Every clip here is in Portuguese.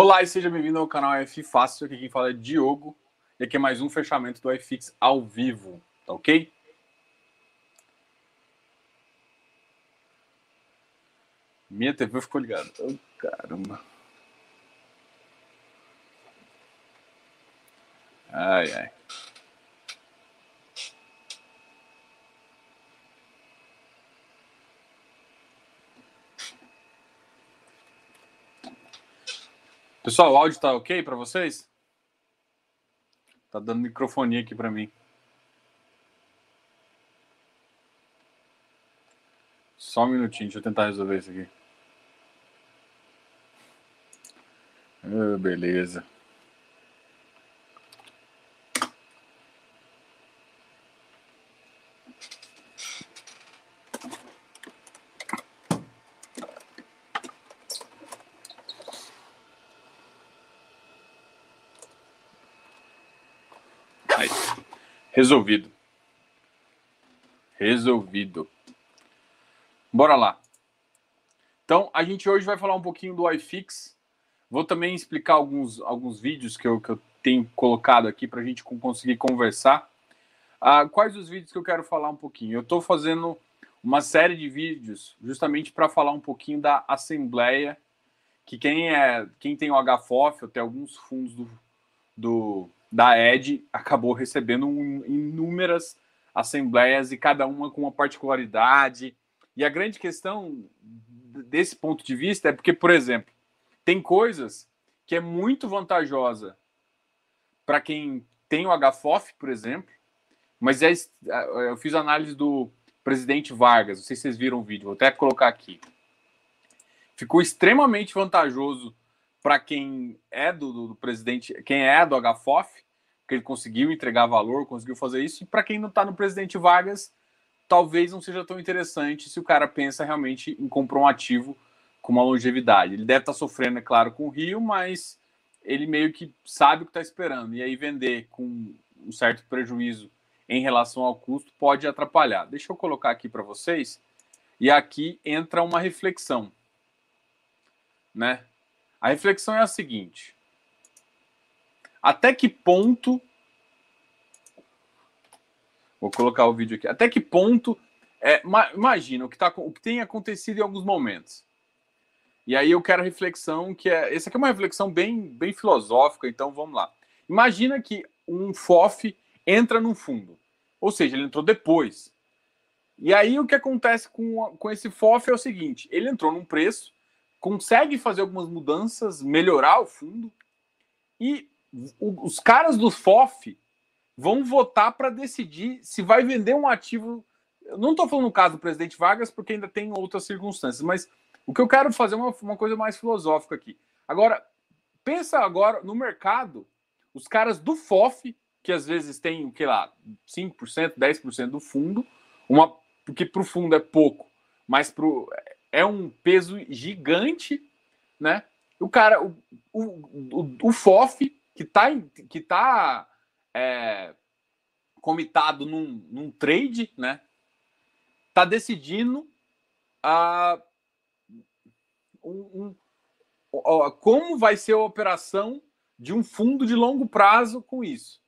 Olá e seja bem-vindo ao canal F Fácil. Aqui quem fala é Diogo. E aqui é mais um fechamento do iFix ao vivo, tá ok? Minha TV ficou ligada. Oh, caramba. Ai, ai. Pessoal, o áudio tá ok para vocês? Tá dando microfonia aqui para mim. Só um minutinho, deixa eu tentar resolver isso aqui. Oh, beleza. Aí. Resolvido. Resolvido. Bora lá. Então, a gente hoje vai falar um pouquinho do iFix. Vou também explicar alguns, alguns vídeos que eu, que eu tenho colocado aqui para a gente conseguir conversar. Ah, quais os vídeos que eu quero falar um pouquinho? Eu estou fazendo uma série de vídeos justamente para falar um pouquinho da Assembleia, que quem é quem tem o HFOF, até alguns fundos do, do, da ED, acabou recebendo um, inúmeras assembleias e cada uma com uma particularidade. E a grande questão desse ponto de vista é porque, por exemplo, tem coisas que é muito vantajosa para quem tem o HFOF, por exemplo, mas é, eu fiz análise do presidente Vargas, não sei se vocês viram o vídeo, vou até colocar aqui. Ficou extremamente vantajoso para quem é do, do, presidente, quem é do HFOF, que ele conseguiu entregar valor, conseguiu fazer isso, e para quem não está no presidente Vargas, talvez não seja tão interessante se o cara pensa realmente em comprar um ativo com uma longevidade. Ele deve estar tá sofrendo, é claro, com o Rio, mas ele meio que sabe o que está esperando. E aí vender com um certo prejuízo em relação ao custo pode atrapalhar. Deixa eu colocar aqui para vocês. E aqui entra uma reflexão, né? A reflexão é a seguinte: até que ponto Vou colocar o vídeo aqui. Até que ponto. É, imagina o que, tá, o que tem acontecido em alguns momentos. E aí eu quero a reflexão que é. Essa aqui é uma reflexão bem, bem filosófica, então vamos lá. Imagina que um FOF entra num fundo. Ou seja, ele entrou depois. E aí o que acontece com, com esse FOF é o seguinte: ele entrou num preço, consegue fazer algumas mudanças, melhorar o fundo, e os caras do FOF vão votar para decidir se vai vender um ativo. Eu não estou falando no caso do presidente Vargas, porque ainda tem outras circunstâncias, mas o que eu quero fazer é uma, uma coisa mais filosófica aqui. Agora, pensa agora no mercado, os caras do FOF, que às vezes tem, o que lá, 5%, 10% do fundo, uma, porque para o fundo é pouco, mas pro, é um peso gigante, né? O cara, o, o, o, o FOF, que está que tá é, comitado num, num trade, né? Tá decidindo a, um, um, como vai ser a operação de um fundo de longo prazo com isso.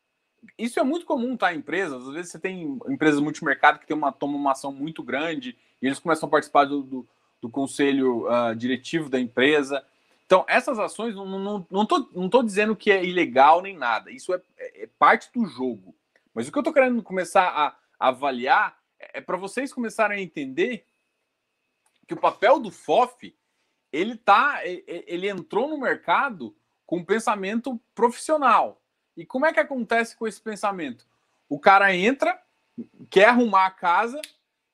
Isso é muito comum, tá? Em empresas, às vezes você tem empresas multimercado que tem uma, toma uma ação muito grande e eles começam a participar do, do, do conselho uh, diretivo da empresa. Então, essas ações, não, não, não, tô, não tô dizendo que é ilegal nem nada. Isso é, é, parte do jogo. Mas o que eu tô querendo começar a, a avaliar é, é para vocês começarem a entender que o papel do FOF, ele tá, ele entrou no mercado com um pensamento profissional. E como é que acontece com esse pensamento? O cara entra, quer arrumar a casa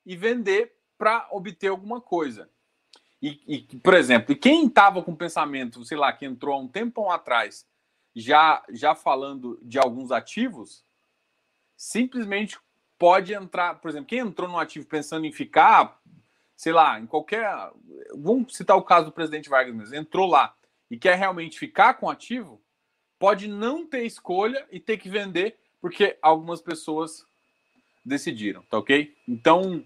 e vender para obter alguma coisa. E, e, por exemplo, quem estava com pensamento, sei lá, que entrou há um tempão atrás, já, já falando de alguns ativos, simplesmente pode entrar, por exemplo, quem entrou no ativo pensando em ficar, sei lá, em qualquer. Vamos citar o caso do presidente Vargas mesmo, entrou lá e quer realmente ficar com o ativo, pode não ter escolha e ter que vender, porque algumas pessoas decidiram, tá ok? Então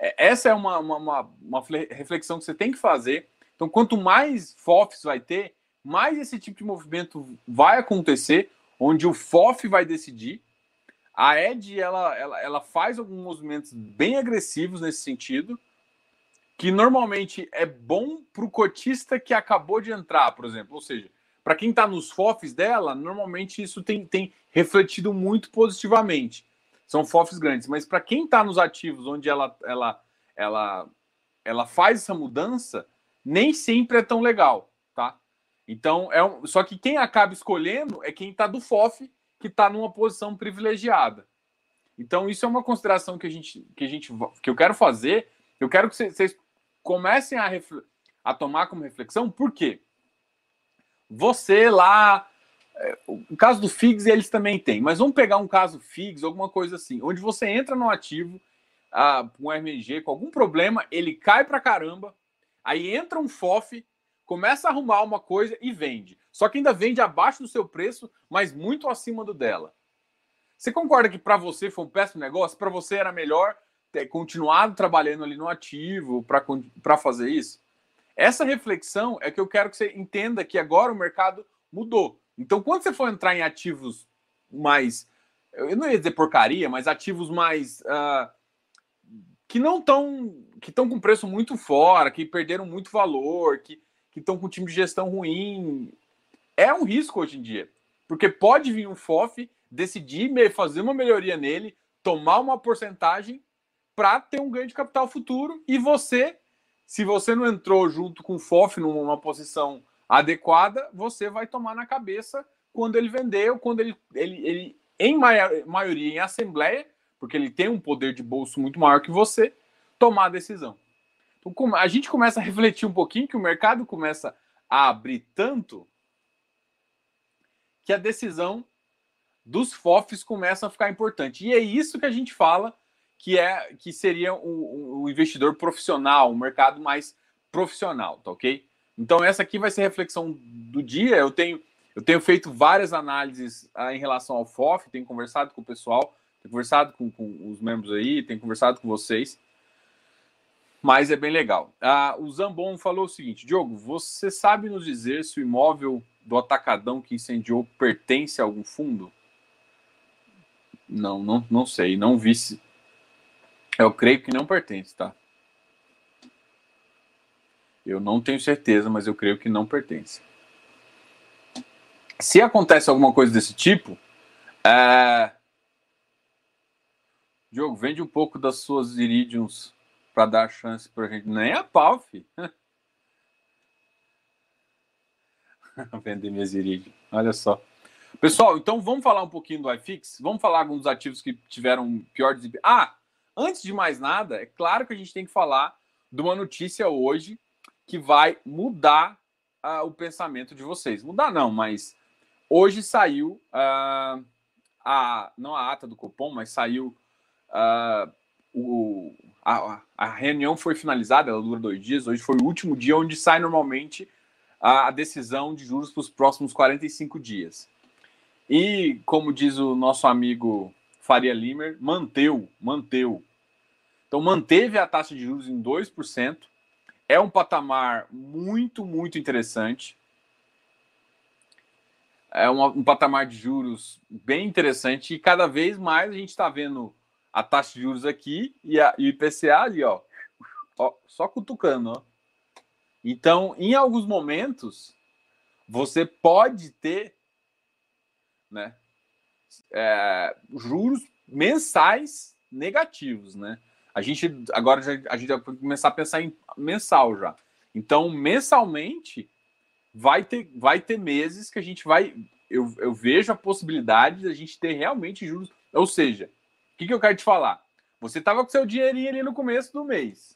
essa é uma, uma, uma, uma, reflexão que você tem que fazer. Então, quanto mais FOFs vai ter, mais esse tipo de movimento vai acontecer, onde o FOF vai decidir. A Ed ela, ela, ela faz alguns movimentos bem agressivos nesse sentido, que normalmente é bom para o cotista que acabou de entrar, por exemplo. Ou seja, para quem está nos FOFs dela, normalmente isso tem, tem refletido muito positivamente. São FOFs grandes, mas para quem está nos ativos, onde ela, ela, ela, ela faz essa mudança, nem sempre é tão legal, tá? Então, é um, só que quem acaba escolhendo é quem está do FOF, que está numa posição privilegiada. Então, isso é uma consideração que a gente que a gente que eu quero fazer. Eu quero que vocês comecem a, a tomar como reflexão, por quê? Você lá, o caso do FIGS eles também têm, mas vamos pegar um caso FIGS, alguma coisa assim, onde você entra no ativo, ah, um RMG com algum problema, ele cai para caramba, aí entra um FOF, começa a arrumar uma coisa e vende. Só que ainda vende abaixo do seu preço, mas muito acima do dela. Você concorda que para você foi um péssimo negócio? Para você era melhor ter continuado trabalhando ali no ativo para fazer isso? Essa reflexão é que eu quero que você entenda que agora o mercado mudou. Então, quando você for entrar em ativos mais. Eu não ia dizer porcaria, mas ativos mais. Uh, que não estão. que estão com preço muito fora, que perderam muito valor, que estão com time de gestão ruim. É um risco hoje em dia. Porque pode vir um FOF, decidir fazer uma melhoria nele, tomar uma porcentagem para ter um ganho de capital futuro e você, se você não entrou junto com o FOF numa posição adequada, você vai tomar na cabeça quando ele vender ou quando ele, ele, ele em maioria em assembleia, porque ele tem um poder de bolso muito maior que você, tomar a decisão. Então, a gente começa a refletir um pouquinho que o mercado começa a abrir tanto que a decisão dos FOFs começa a ficar importante. E é isso que a gente fala que é que seria o, o investidor profissional, um mercado mais profissional, tá ok? Então essa aqui vai ser reflexão do dia. Eu tenho eu tenho feito várias análises ah, em relação ao FOF, tenho conversado com o pessoal, tenho conversado com, com os membros aí, tenho conversado com vocês mas é bem legal. Ah, o Zambon falou o seguinte: Diogo, você sabe nos dizer se o imóvel do atacadão que incendiou pertence a algum fundo? Não, não, não sei, não vi se. Eu creio que não pertence, tá? Eu não tenho certeza, mas eu creio que não pertence. Se acontece alguma coisa desse tipo, é... Diogo, vende um pouco das suas iridiums para dar chance para gente. Nem a pau, filho. Vender minhas irídios. Olha só. Pessoal, então vamos falar um pouquinho do iFix? Vamos falar alguns ativos que tiveram pior desempenho. Ah, antes de mais nada, é claro que a gente tem que falar de uma notícia hoje que vai mudar uh, o pensamento de vocês. Mudar não, mas hoje saiu uh, a não a ata do cupom, mas saiu uh, o, a, a reunião foi finalizada, ela dura dois dias. Hoje foi o último dia onde sai normalmente a, decisão de juros para os próximos 45 dias. E, como diz o nosso amigo Faria Limer, manteu, manteu. Então, manteve a taxa de juros em 2%. É um patamar muito, muito interessante. É um, patamar de juros bem interessante e cada vez mais a gente está vendo a taxa de juros aqui e, a, e o IPCA ali, ó, ó, só cutucando, ó. Então, em alguns momentos, você pode ter, né, é, juros mensais negativos, né? A gente agora já, a gente vai começar a pensar em mensal já. Então, mensalmente vai ter, vai ter meses que a gente vai. Eu, eu vejo a possibilidade de a gente ter realmente juros. Ou seja, que, que eu quero te falar? Você estava com seu dinheirinho ali no começo do mês.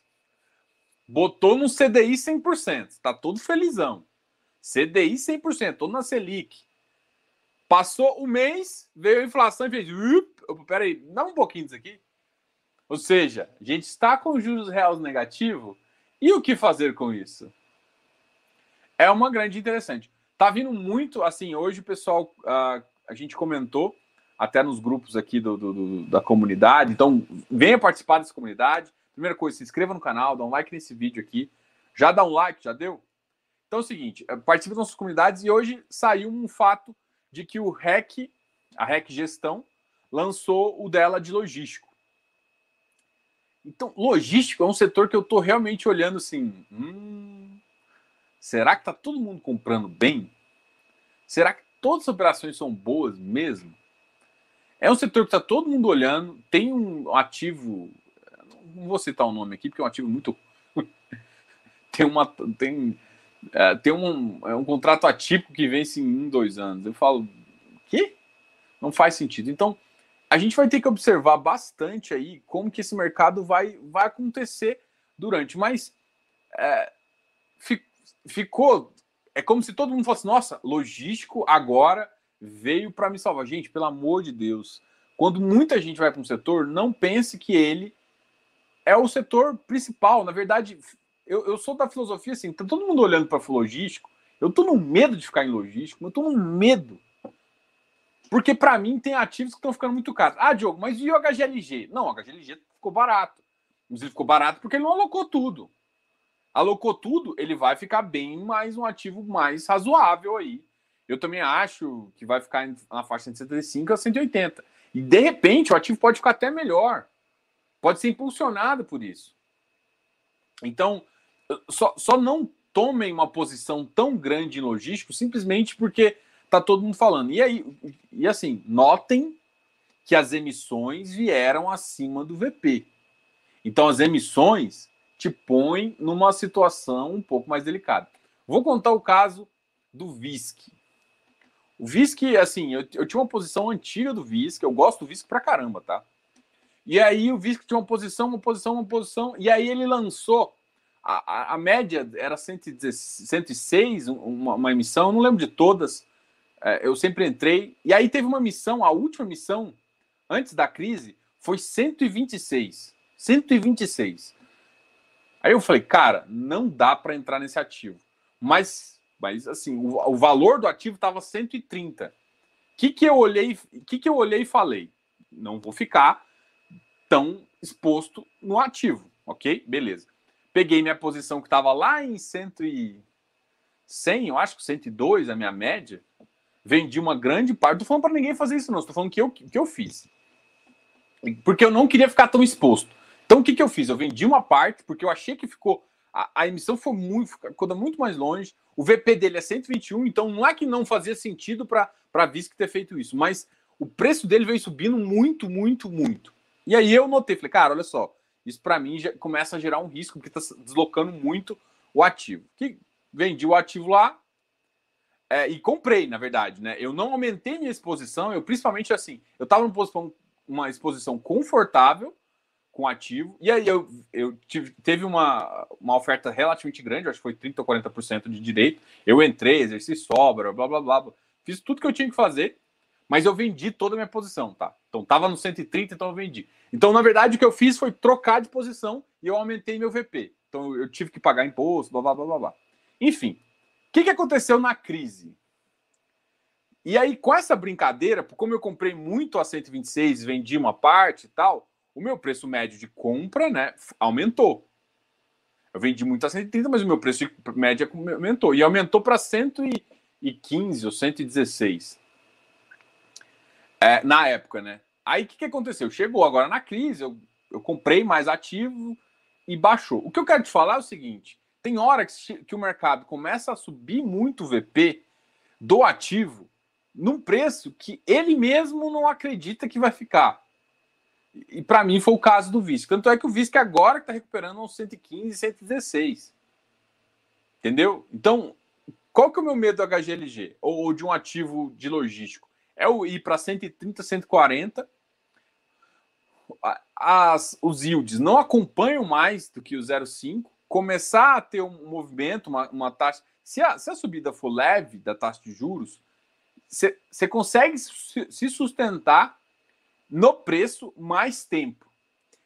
Botou no CDI 100%. Está todo felizão. CDI 100%. Todo na Selic. Passou o mês, veio a inflação e fez. Peraí, dá um pouquinho disso aqui. Ou seja, a gente está com juros reais negativos. E o que fazer com isso? É uma grande interessante. Tá vindo muito, assim, hoje o pessoal, uh, a gente comentou até nos grupos aqui do, do, do, da comunidade. Então, venha participar dessa comunidade. Primeira coisa, se inscreva no canal, dá um like nesse vídeo aqui. Já dá um like, já deu? Então é o seguinte, eh, participe das nossas comunidades e hoje saiu um fato de que o REC, a REC Gestão, lançou o dela de logístico. Então, logístico é um setor que eu estou realmente olhando assim. Hum, será que está todo mundo comprando bem? Será que todas as operações são boas mesmo? É um setor que está todo mundo olhando, tem um ativo. Não vou citar o nome aqui, porque é um ativo muito. tem uma. Tem, é, tem um, é um contrato atípico que vence em um, dois anos. Eu falo, que? Não faz sentido. Então, a gente vai ter que observar bastante aí como que esse mercado vai, vai acontecer durante. Mas é, ficou. É como se todo mundo fosse, nossa, logístico agora veio para me salvar. Gente, pelo amor de Deus, quando muita gente vai para um setor, não pense que ele é o setor principal. Na verdade, eu, eu sou da filosofia assim, tá todo mundo olhando para o logístico. Eu tô no medo de ficar em logístico, eu tô no medo. Porque para mim tem ativos que estão ficando muito caros. Ah, Diogo, mas e o HGLG? Não, o HGLG ficou barato. Mas ele ficou barato porque ele não alocou tudo. Alocou tudo, ele vai ficar bem mais um ativo mais razoável aí. Eu também acho que vai ficar na faixa de 175 a 180. E de repente o ativo pode ficar até melhor. Pode ser impulsionado por isso. Então, só, só não tomem uma posição tão grande em logístico simplesmente porque tá todo mundo falando. E aí, e assim, notem que as emissões vieram acima do VP. Então, as emissões te põem numa situação um pouco mais delicada. Vou contar o caso do VISC. O VISC, assim, eu, eu tinha uma posição antiga do VISC, eu gosto do VISC pra caramba, tá? E aí o VISC tinha uma posição, uma posição, uma posição, e aí ele lançou a, a, a média era 106, uma, uma, emissão, eu não lembro de todas. É, eu sempre entrei. E aí teve uma missão, a última missão, antes da crise, foi 126. 126. Aí eu falei, cara, não dá para entrar nesse ativo. Mas, mas assim, o, o valor do ativo estava 130. O que, que eu olhei? que, que eu olhei e falei? Não vou ficar tão exposto no ativo, ok? Beleza. Peguei minha posição que estava lá em 100, e 100, eu acho que 102, a minha média. Vendi uma grande parte. Tô falando para ninguém fazer isso, não. Estou falando que eu, que eu fiz. Porque eu não queria ficar tão exposto. Então, o que, que eu fiz? Eu vendi uma parte, porque eu achei que ficou. A, a emissão foi muito, ficou muito mais longe. O VP dele é 121, então não é que não fazia sentido para a Visc ter feito isso. Mas o preço dele veio subindo muito, muito, muito. E aí eu notei, falei, cara, olha só, isso para mim já começa a gerar um risco, porque está deslocando muito o ativo. Que vendi o ativo lá é, e comprei, na verdade, né? Eu não aumentei minha exposição, eu principalmente assim, eu estava numa uma exposição confortável com ativo, e aí eu, eu tive, teve uma, uma oferta relativamente grande, acho que foi 30% ou 40% de direito. Eu entrei, exerci sobra, blá blá blá, blá. Fiz tudo que eu tinha que fazer mas eu vendi toda a minha posição, tá? Então tava no 130, então eu vendi. Então, na verdade, o que eu fiz foi trocar de posição e eu aumentei meu VP. Então eu tive que pagar imposto, blá blá blá blá. blá. Enfim, que, que aconteceu na crise? E aí, com essa brincadeira, como eu comprei muito a 126, vendi uma parte e tal, o meu preço médio de compra, né, aumentou. Eu vendi muito a 130, mas o meu preço de média aumentou. E aumentou para 115 ou 116 é, na época, né? Aí o que, que aconteceu? Chegou agora na crise, eu, eu comprei mais ativo e baixou. O que eu quero te falar é o seguinte: tem hora que, que o mercado começa a subir muito o VP do ativo num preço que ele mesmo não acredita que vai ficar. E, para mim foi o caso do VISC. Tanto é que o VISC agora está recuperando uns 115, 116. Entendeu? Então, qual que é o meu medo do HGLG? Ou, ou de um ativo de logístico? é o ir para 130, 140. As, os yields não acompanham mais do que o 0,5. Começar a ter um movimento, uma, uma taxa. Se a, se a subida for leve da taxa de juros, você consegue se sustentar no preço mais tempo.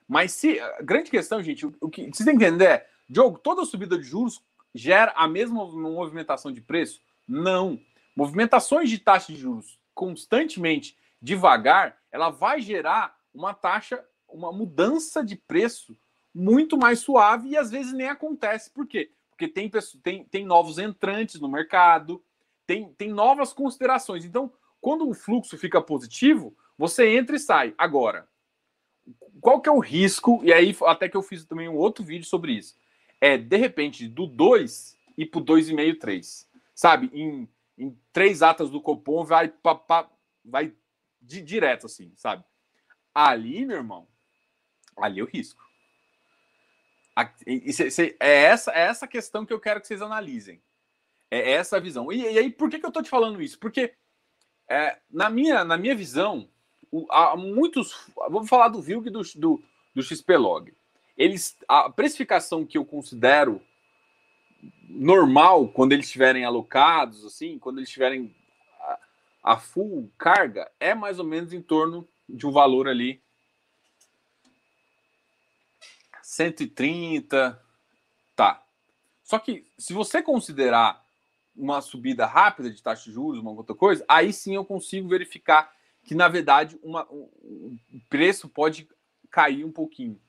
Mas se. A grande questão, gente, o, o que você tem que entender é: Diogo, toda subida de juros gera a mesma movimentação de preço? Não. Movimentações de taxa de juros constantemente devagar, ela vai gerar uma taxa, uma mudança de preço muito mais suave e às vezes nem acontece. Por quê? porque tem, tem, tem novos entrantes no mercado, tem, tem novas considerações. Então, quando o fluxo fica positivo, você entra e sai. Agora, qual que é o risco? E aí, até que eu fiz também um outro vídeo sobre isso. É, de repente, do 2 e pro 2,5, 3. Sabe? Em, em três atas do Copom vai, pa, vai de, direto, assim, sabe? Ali, meu irmão, ali é o risco. É essa, é essa questão que eu quero que vocês analisem. É essa visão. E, e aí, por que, que eu tô te falando isso? Porque, é, na, minha, na minha visão, o, há muitos. Vamos falar do VILG e do, do, do XPlog. Eles, a precificação que eu considero normal quando eles estiverem alocados, assim, quando eles estiverem a, a full carga, é mais ou menos em torno de um valor ali 130, tá. Só que se você considerar uma subida rápida de taxa de juros, uma outra coisa, aí sim eu consigo verificar que, na verdade, uma, um, o preço pode cair um pouquinho.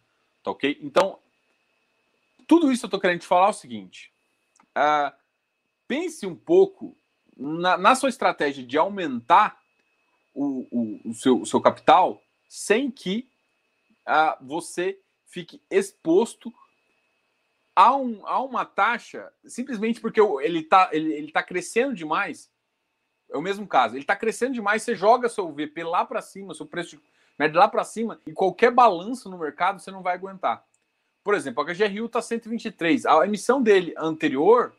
Tá ok? Então, tudo isso eu estou querendo te falar é o seguinte: uh, pense um pouco na, na, sua estratégia de aumentar o, o, o, seu, o seu, capital sem que uh, você fique exposto a, um, a uma taxa simplesmente porque ele está ele, ele tá crescendo demais é o mesmo caso. Ele está crescendo demais, você joga seu VP lá para cima, seu preço médio lá para cima, e qualquer balanço no mercado você não vai aguentar. Por exemplo, a HGRU está 123. A emissão dele anterior,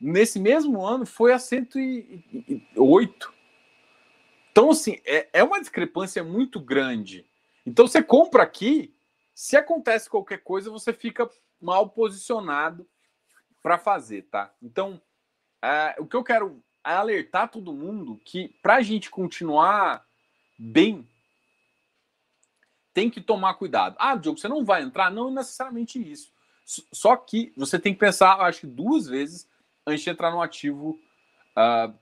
nesse mesmo ano, foi a 108. Então, assim, é, é uma discrepância muito grande. Então, você compra aqui, se acontece qualquer coisa, você fica mal posicionado para fazer, tá? Então, é, o que eu quero a alertar todo mundo que para a gente continuar bem, tem que tomar cuidado. Ah, Diogo, você não vai entrar? Não necessariamente isso. Só que você tem que pensar, acho que duas vezes antes de entrar no ativo uh,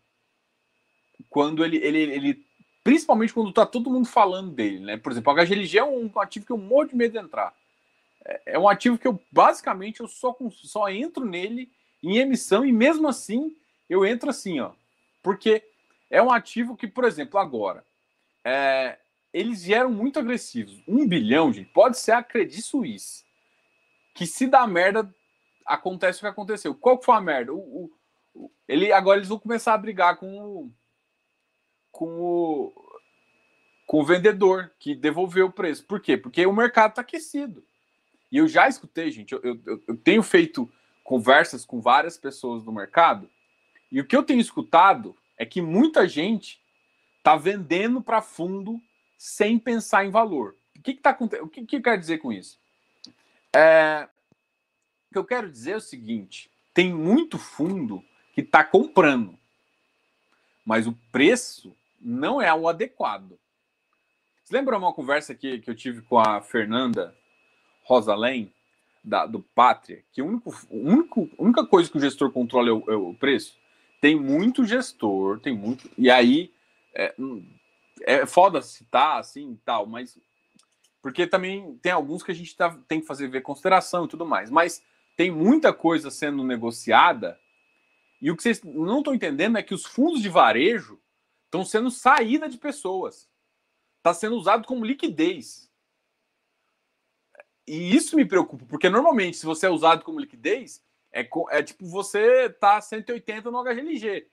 quando ele, ele, ele. Principalmente quando está todo mundo falando dele, né? Por exemplo, a HGLG é um ativo que eu morro de medo de entrar. É, é um ativo que eu basicamente eu só, só entro nele em emissão e mesmo assim eu entro assim, ó, porque é um ativo que, por exemplo, agora, é, eles vieram muito agressivos. Um bilhão, gente, pode ser a Credit Suisse. Que se dá merda, acontece o que aconteceu. Qual que foi a merda? O, o, o, ele, agora eles vão começar a brigar com o, com o, com o vendedor que devolveu o preço. Por quê? Porque o mercado está aquecido. E eu já escutei, gente, eu, eu, eu tenho feito conversas com várias pessoas do mercado e o que eu tenho escutado é que muita gente está vendendo para fundo sem pensar em valor. O que, que, tá, o que, que eu quero dizer com isso? É, o que eu quero dizer é o seguinte: tem muito fundo que está comprando, mas o preço não é o adequado. Você lembra uma conversa que, que eu tive com a Fernanda Rosalém, da, do Pátria, que a única coisa que o gestor controla é o, é o preço? tem muito gestor, tem muito. E aí é, é foda citar assim tal, mas. Porque também tem alguns que a gente tá, tem que fazer ver consideração e tudo mais. Mas tem muita coisa sendo negociada. E o que vocês não estão entendendo é que os fundos de varejo estão sendo saída de pessoas. Está sendo usado como liquidez. E isso me preocupa, porque normalmente, se você é usado como liquidez, é, é tipo você tá 180 no HGLG.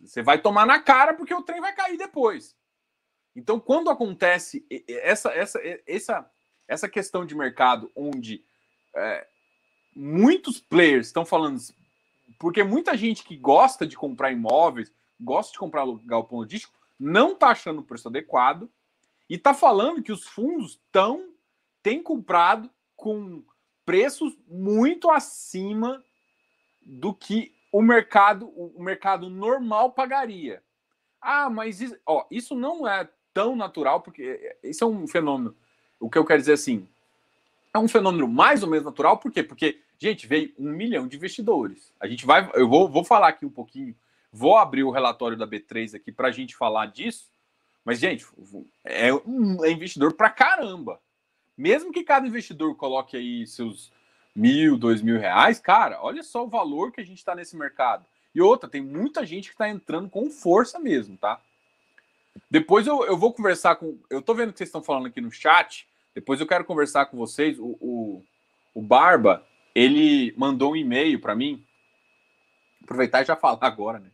Você vai tomar na cara porque o trem vai cair depois. Então, quando acontece essa, essa, essa, essa questão de mercado onde é, muitos players estão falando, porque muita gente que gosta de comprar imóveis, gosta de comprar galpão logístico, não está achando o preço adequado e está falando que os fundos estão têm comprado com preços muito acima do que o mercado, o mercado normal pagaria. Ah, mas isso, ó, isso não é tão natural, porque isso é um fenômeno. O que eu quero dizer assim, é um fenômeno mais ou menos natural, por quê? Porque, gente, veio um milhão de investidores. A gente vai, eu vou, vou falar aqui um pouquinho, vou abrir o relatório da B3 aqui para a gente falar disso, mas, gente, é, é investidor para caramba. Mesmo que cada investidor coloque aí seus mil, dois mil reais, cara, olha só o valor que a gente está nesse mercado. E outra, tem muita gente que está entrando com força mesmo, tá? Depois eu, eu vou conversar com. Eu tô vendo que vocês estão falando aqui no chat. Depois eu quero conversar com vocês. O, o, o Barba, ele mandou um e-mail para mim. Aproveitar e já falar agora, né?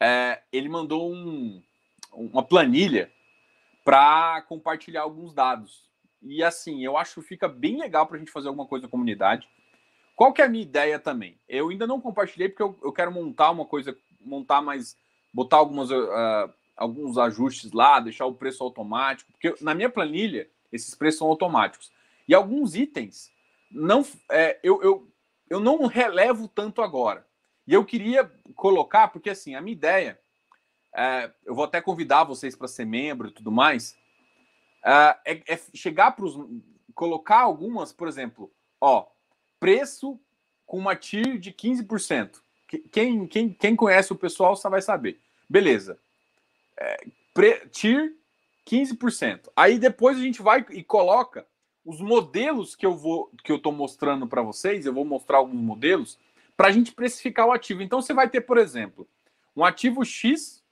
É, ele mandou um, uma planilha para compartilhar alguns dados. E assim, eu acho que fica bem legal para a gente fazer alguma coisa na comunidade. Qual que é a minha ideia também? Eu ainda não compartilhei porque eu, eu quero montar uma coisa, montar mais, botar algumas, uh, alguns ajustes lá, deixar o preço automático, porque na minha planilha esses preços são automáticos. E alguns itens não é, eu, eu, eu não relevo tanto agora. E eu queria colocar, porque assim, a minha ideia é, eu vou até convidar vocês para ser membro e tudo mais, é, é, é chegar para os. colocar algumas, por exemplo, ó, preço com uma TIR de 15%. Quem, quem, quem conhece o pessoal só vai saber. Beleza. É, pre, TIR 15%. Aí depois a gente vai e coloca os modelos que eu vou que eu estou mostrando para vocês, eu vou mostrar alguns modelos para a gente precificar o ativo. Então você vai ter, por exemplo, um ativo X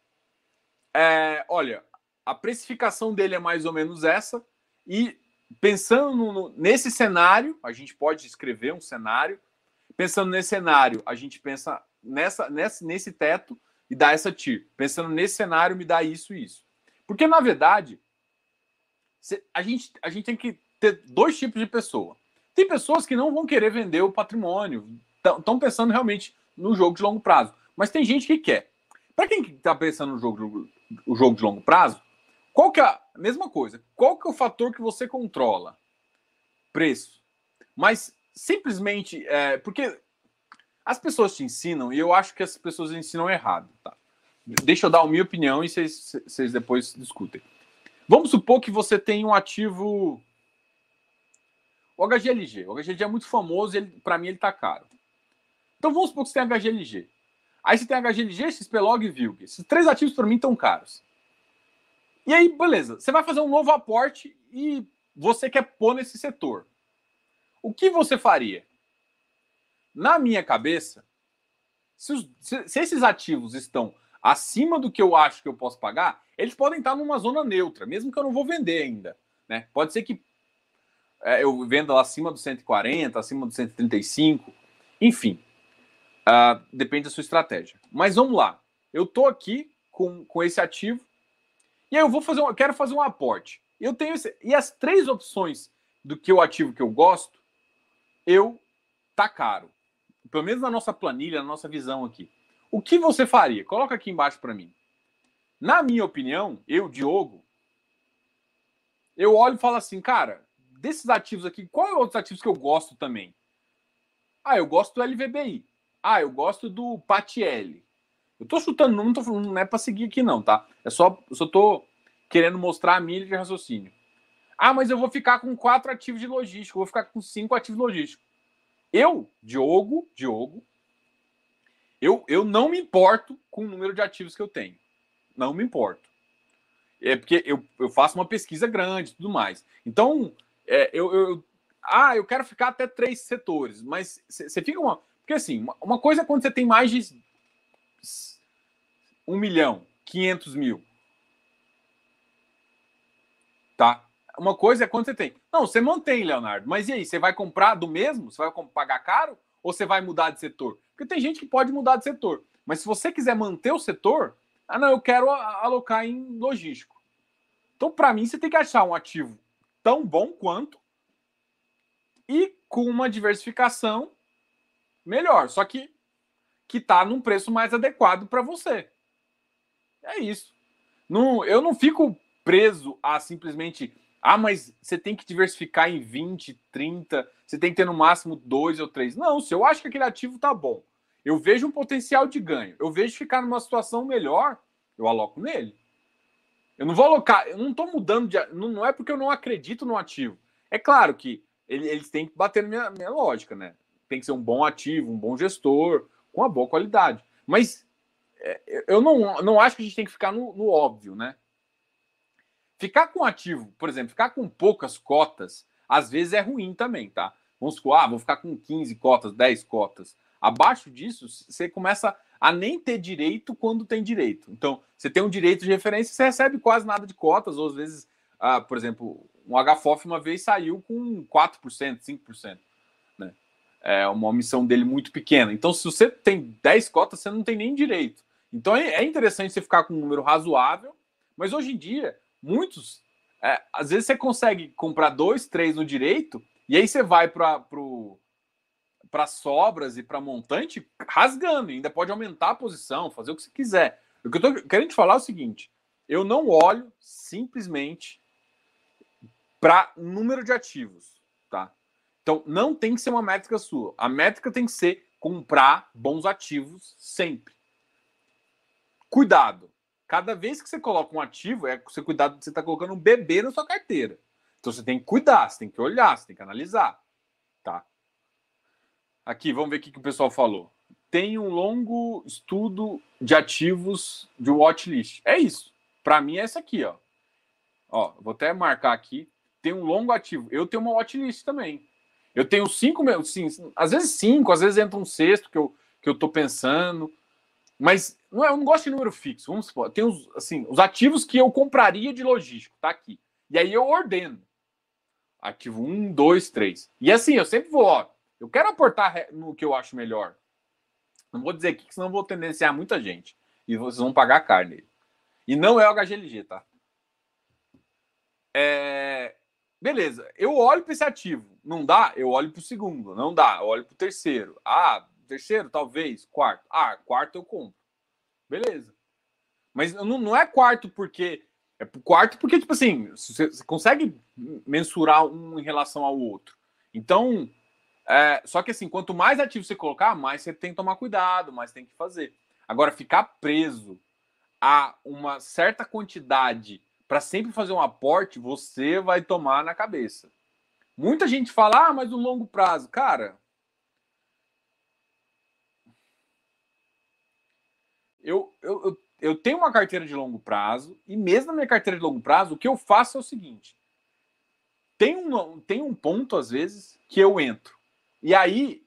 é, olha, a precificação dele é mais ou menos essa. E pensando no, nesse cenário, a gente pode escrever um cenário. Pensando nesse cenário, a gente pensa nessa, nesse, nesse teto e dá essa TIR. Pensando nesse cenário, me dá isso e isso. Porque, na verdade, a gente, a gente tem que ter dois tipos de pessoa. Tem pessoas que não vão querer vender o patrimônio, estão pensando realmente no jogo de longo prazo. Mas tem gente que quer. Para quem está pensando no jogo o jogo de longo prazo, qual que é a mesma coisa? Qual que é o fator que você controla? Preço. Mas simplesmente é, porque as pessoas te ensinam e eu acho que as pessoas ensinam errado. Tá? Deixa eu dar a minha opinião e vocês, depois discutem. Vamos supor que você tem um ativo. O HGLG. O HGLG é muito famoso e para mim ele está caro. Então vamos supor que você tem HGLG. Aí você tem HGLG, XPlog e VILG. Esses três ativos para mim estão caros. E aí, beleza, você vai fazer um novo aporte e você quer pôr nesse setor. O que você faria? Na minha cabeça, se, os, se, se esses ativos estão acima do que eu acho que eu posso pagar, eles podem estar numa zona neutra, mesmo que eu não vou vender ainda. Né? Pode ser que é, eu venda acima do 140, acima do 135, enfim. Uh, depende da sua estratégia. Mas vamos lá. Eu estou aqui com, com esse ativo e aí eu vou fazer um, eu quero fazer um aporte. Eu tenho esse, e as três opções do que o ativo que eu gosto, eu tá caro. Pelo menos na nossa planilha, na nossa visão aqui. O que você faria? Coloca aqui embaixo para mim. Na minha opinião, eu, Diogo, eu olho e falo assim, cara, desses ativos aqui, qual é outros ativos que eu gosto também? Ah, eu gosto do LVBI. Ah, eu gosto do Patielli. Eu tô chutando, não, tô, não é para seguir aqui, não, tá? É só, eu só tô querendo mostrar a milha de raciocínio. Ah, mas eu vou ficar com quatro ativos de logística, vou ficar com cinco ativos logísticos. Eu, Diogo, Diogo, eu, eu não me importo com o número de ativos que eu tenho. Não me importo. É porque eu, eu faço uma pesquisa grande e tudo mais. Então, é, eu, eu, Ah, eu quero ficar até três setores, mas você fica uma. Porque assim, uma coisa é quando você tem mais de 1 milhão, 500 mil. Tá? Uma coisa é quando você tem. Não, você mantém, Leonardo. Mas e aí, você vai comprar do mesmo? Você vai pagar caro? Ou você vai mudar de setor? Porque tem gente que pode mudar de setor. Mas se você quiser manter o setor, ah, não, eu quero alocar em logístico. Então, para mim, você tem que achar um ativo tão bom quanto e com uma diversificação melhor, só que que está num preço mais adequado para você. É isso. Não, eu não fico preso a simplesmente, ah, mas você tem que diversificar em 20, 30, você tem que ter no máximo dois ou três. Não, se eu acho que aquele ativo tá bom, eu vejo um potencial de ganho, eu vejo ficar numa situação melhor, eu aloco nele. Eu não vou alocar, eu não estou mudando de. Não, não é porque eu não acredito no ativo. É claro que eles têm que bater na minha, minha lógica, né? tem que ser um bom ativo, um bom gestor, com uma boa qualidade. Mas é, eu não, não acho que a gente tem que ficar no, no óbvio, né? Ficar com ativo, por exemplo, ficar com poucas cotas, às vezes é ruim também, tá? Vamos supor, ah, vou ficar com 15 cotas, 10 cotas. Abaixo disso, você começa a nem ter direito quando tem direito. Então, você tem um direito de referência, você recebe quase nada de cotas, ou às vezes, ah, por exemplo, um HFOF uma vez saiu com 4%, 5%. Né? É uma omissão dele muito pequena. Então, se você tem 10 cotas, você não tem nem direito. Então, é, é interessante você ficar com um número razoável, mas hoje em dia, muitos, é, às vezes você consegue comprar dois, três no direito, e aí você vai para pro para sobras e para montante rasgando, ainda pode aumentar a posição, fazer o que você quiser. O que eu estou querendo te falar é o seguinte: eu não olho simplesmente para número de ativos, tá? Então não tem que ser uma métrica sua. A métrica tem que ser comprar bons ativos sempre. Cuidado. Cada vez que você coloca um ativo, é você cuidado, você está colocando um bebê na sua carteira. Então você tem que cuidar, você tem que olhar, você tem que analisar, tá? Aqui, vamos ver o que, o pessoal falou. Tem um longo estudo de ativos de watchlist. É isso. Para mim é essa aqui, ó. Ó, vou até marcar aqui. Tem um longo ativo. Eu tenho uma watchlist também. Eu tenho cinco, sim, às vezes cinco, às vezes entra um sexto que eu, que eu tô pensando. Mas não é, eu não gosto de número fixo. Vamos supor, tem os, assim, os ativos que eu compraria de logístico, tá aqui. E aí eu ordeno. Ativo um, dois, três. E assim, eu sempre vou, ó, eu quero aportar no que eu acho melhor. Não vou dizer aqui, senão vou tendenciar muita gente. E vocês vão pagar carne. E não é o HGLG, tá? É... Beleza, eu olho para esse ativo. Não dá? Eu olho para o segundo. Não dá, eu olho para o terceiro. Ah, terceiro, talvez. Quarto. Ah, quarto eu compro. Beleza. Mas não, não é quarto porque. É quarto porque, tipo assim, você consegue mensurar um em relação ao outro. Então, é, só que assim, quanto mais ativo você colocar, mais você tem que tomar cuidado, mais tem que fazer. Agora, ficar preso a uma certa quantidade para sempre fazer um aporte, você vai tomar na cabeça. Muita gente fala, ah, mas no longo prazo. Cara, eu, eu, eu, eu tenho uma carteira de longo prazo, e mesmo na minha carteira de longo prazo, o que eu faço é o seguinte: tem um, tem um ponto, às vezes, que eu entro. E aí,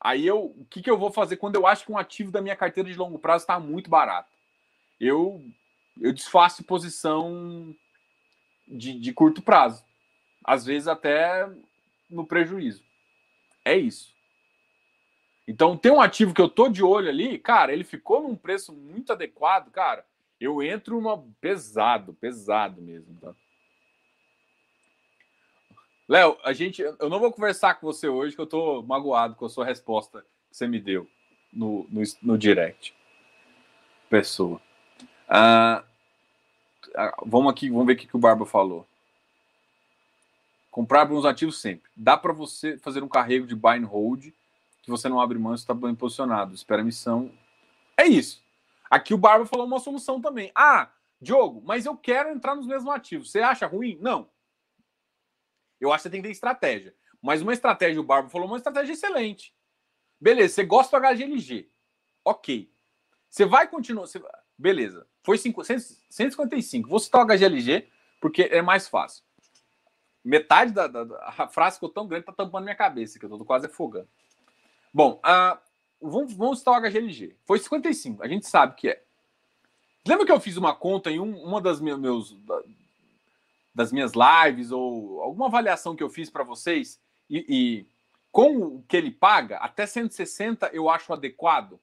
aí eu, o que, que eu vou fazer quando eu acho que um ativo da minha carteira de longo prazo está muito barato? Eu, eu desfaço posição de, de curto prazo, às vezes até no prejuízo. É isso. Então, tem um ativo que eu tô de olho ali, cara, ele ficou num preço muito adequado, cara. Eu entro uma pesado, pesado mesmo, tá? Léo, a gente, eu não vou conversar com você hoje, que eu tô magoado com a sua resposta que você me deu no, no, no direct. Pessoa. Ah, ah, vamos aqui, vamos ver o que, que o Barba falou. Comprar bons ativos sempre. Dá para você fazer um carrego de buy and hold que você não abre mão está bem posicionado. Espera a missão. É isso. Aqui o Barba falou uma solução também. Ah, Diogo, mas eu quero entrar nos mesmos ativos. Você acha ruim? Não. Eu acho que você tem que ter estratégia. Mas uma estratégia, o Barbo falou, uma estratégia excelente. Beleza, você gosta do HGLG. Ok. Você vai continuar. Você... Beleza. Foi 5, 155. Vou citar o HGLG porque é mais fácil. Metade da, da, da frase ficou tão grande, tá tampando minha cabeça, que eu tô quase afogando. Bom, uh, vamos, vamos citar o HGLG. Foi 55, a gente sabe que é. Lembra que eu fiz uma conta em um, uma das meus, das minhas lives ou alguma avaliação que eu fiz para vocês e, e, com o que ele paga, até 160 eu acho adequado.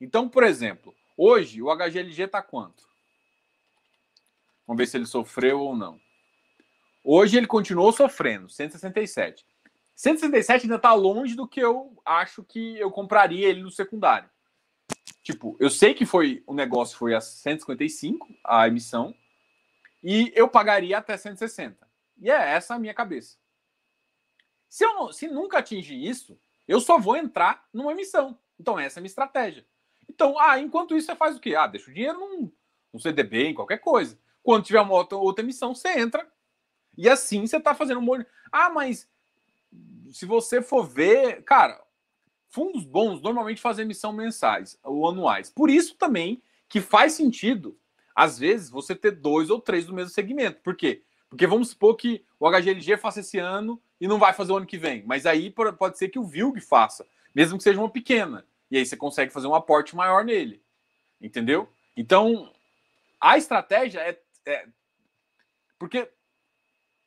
Então, por exemplo, hoje o HGLG está quanto? Vamos ver se ele sofreu ou não. Hoje ele continuou sofrendo, 167. 167 ainda está longe do que eu acho que eu compraria ele no secundário. Tipo, eu sei que foi o negócio foi a 155 a emissão, e eu pagaria até 160. E é essa a minha cabeça. Se, eu não, se nunca atingir isso, eu só vou entrar numa emissão. Então, essa é a minha estratégia. Então, ah, enquanto isso, você faz o quê? Ah, deixa o dinheiro num, num CDB, em qualquer coisa. Quando tiver uma outra, outra emissão, você entra. E assim você está fazendo um molho. Ah, mas se você for ver, cara, fundos bons normalmente fazem emissão mensais ou anuais. Por isso também que faz sentido às vezes, você ter dois ou três do mesmo segmento. Por quê? Porque vamos supor que o HGLG faça esse ano e não vai fazer o ano que vem. Mas aí pode ser que o VILG faça, mesmo que seja uma pequena. E aí você consegue fazer um aporte maior nele. Entendeu? Então, a estratégia é. é porque.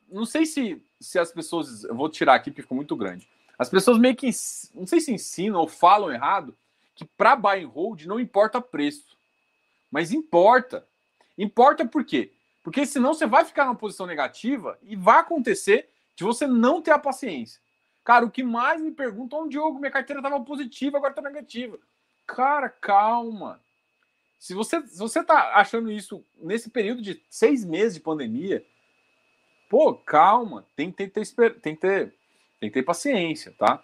Não sei se, se as pessoas. Eu vou tirar aqui porque ficou muito grande. As pessoas meio que. Não sei se ensinam ou falam errado que para buy and hold não importa preço. Mas importa. Importa por quê? Porque senão você vai ficar numa posição negativa e vai acontecer de você não ter a paciência. Cara, o que mais me perguntam, onde Diogo, minha carteira estava positiva, agora está negativa. Cara, calma. Se você, se você tá achando isso nesse período de seis meses de pandemia, pô, calma, tem, tem, tem, tem, que ter, tem que ter paciência, tá?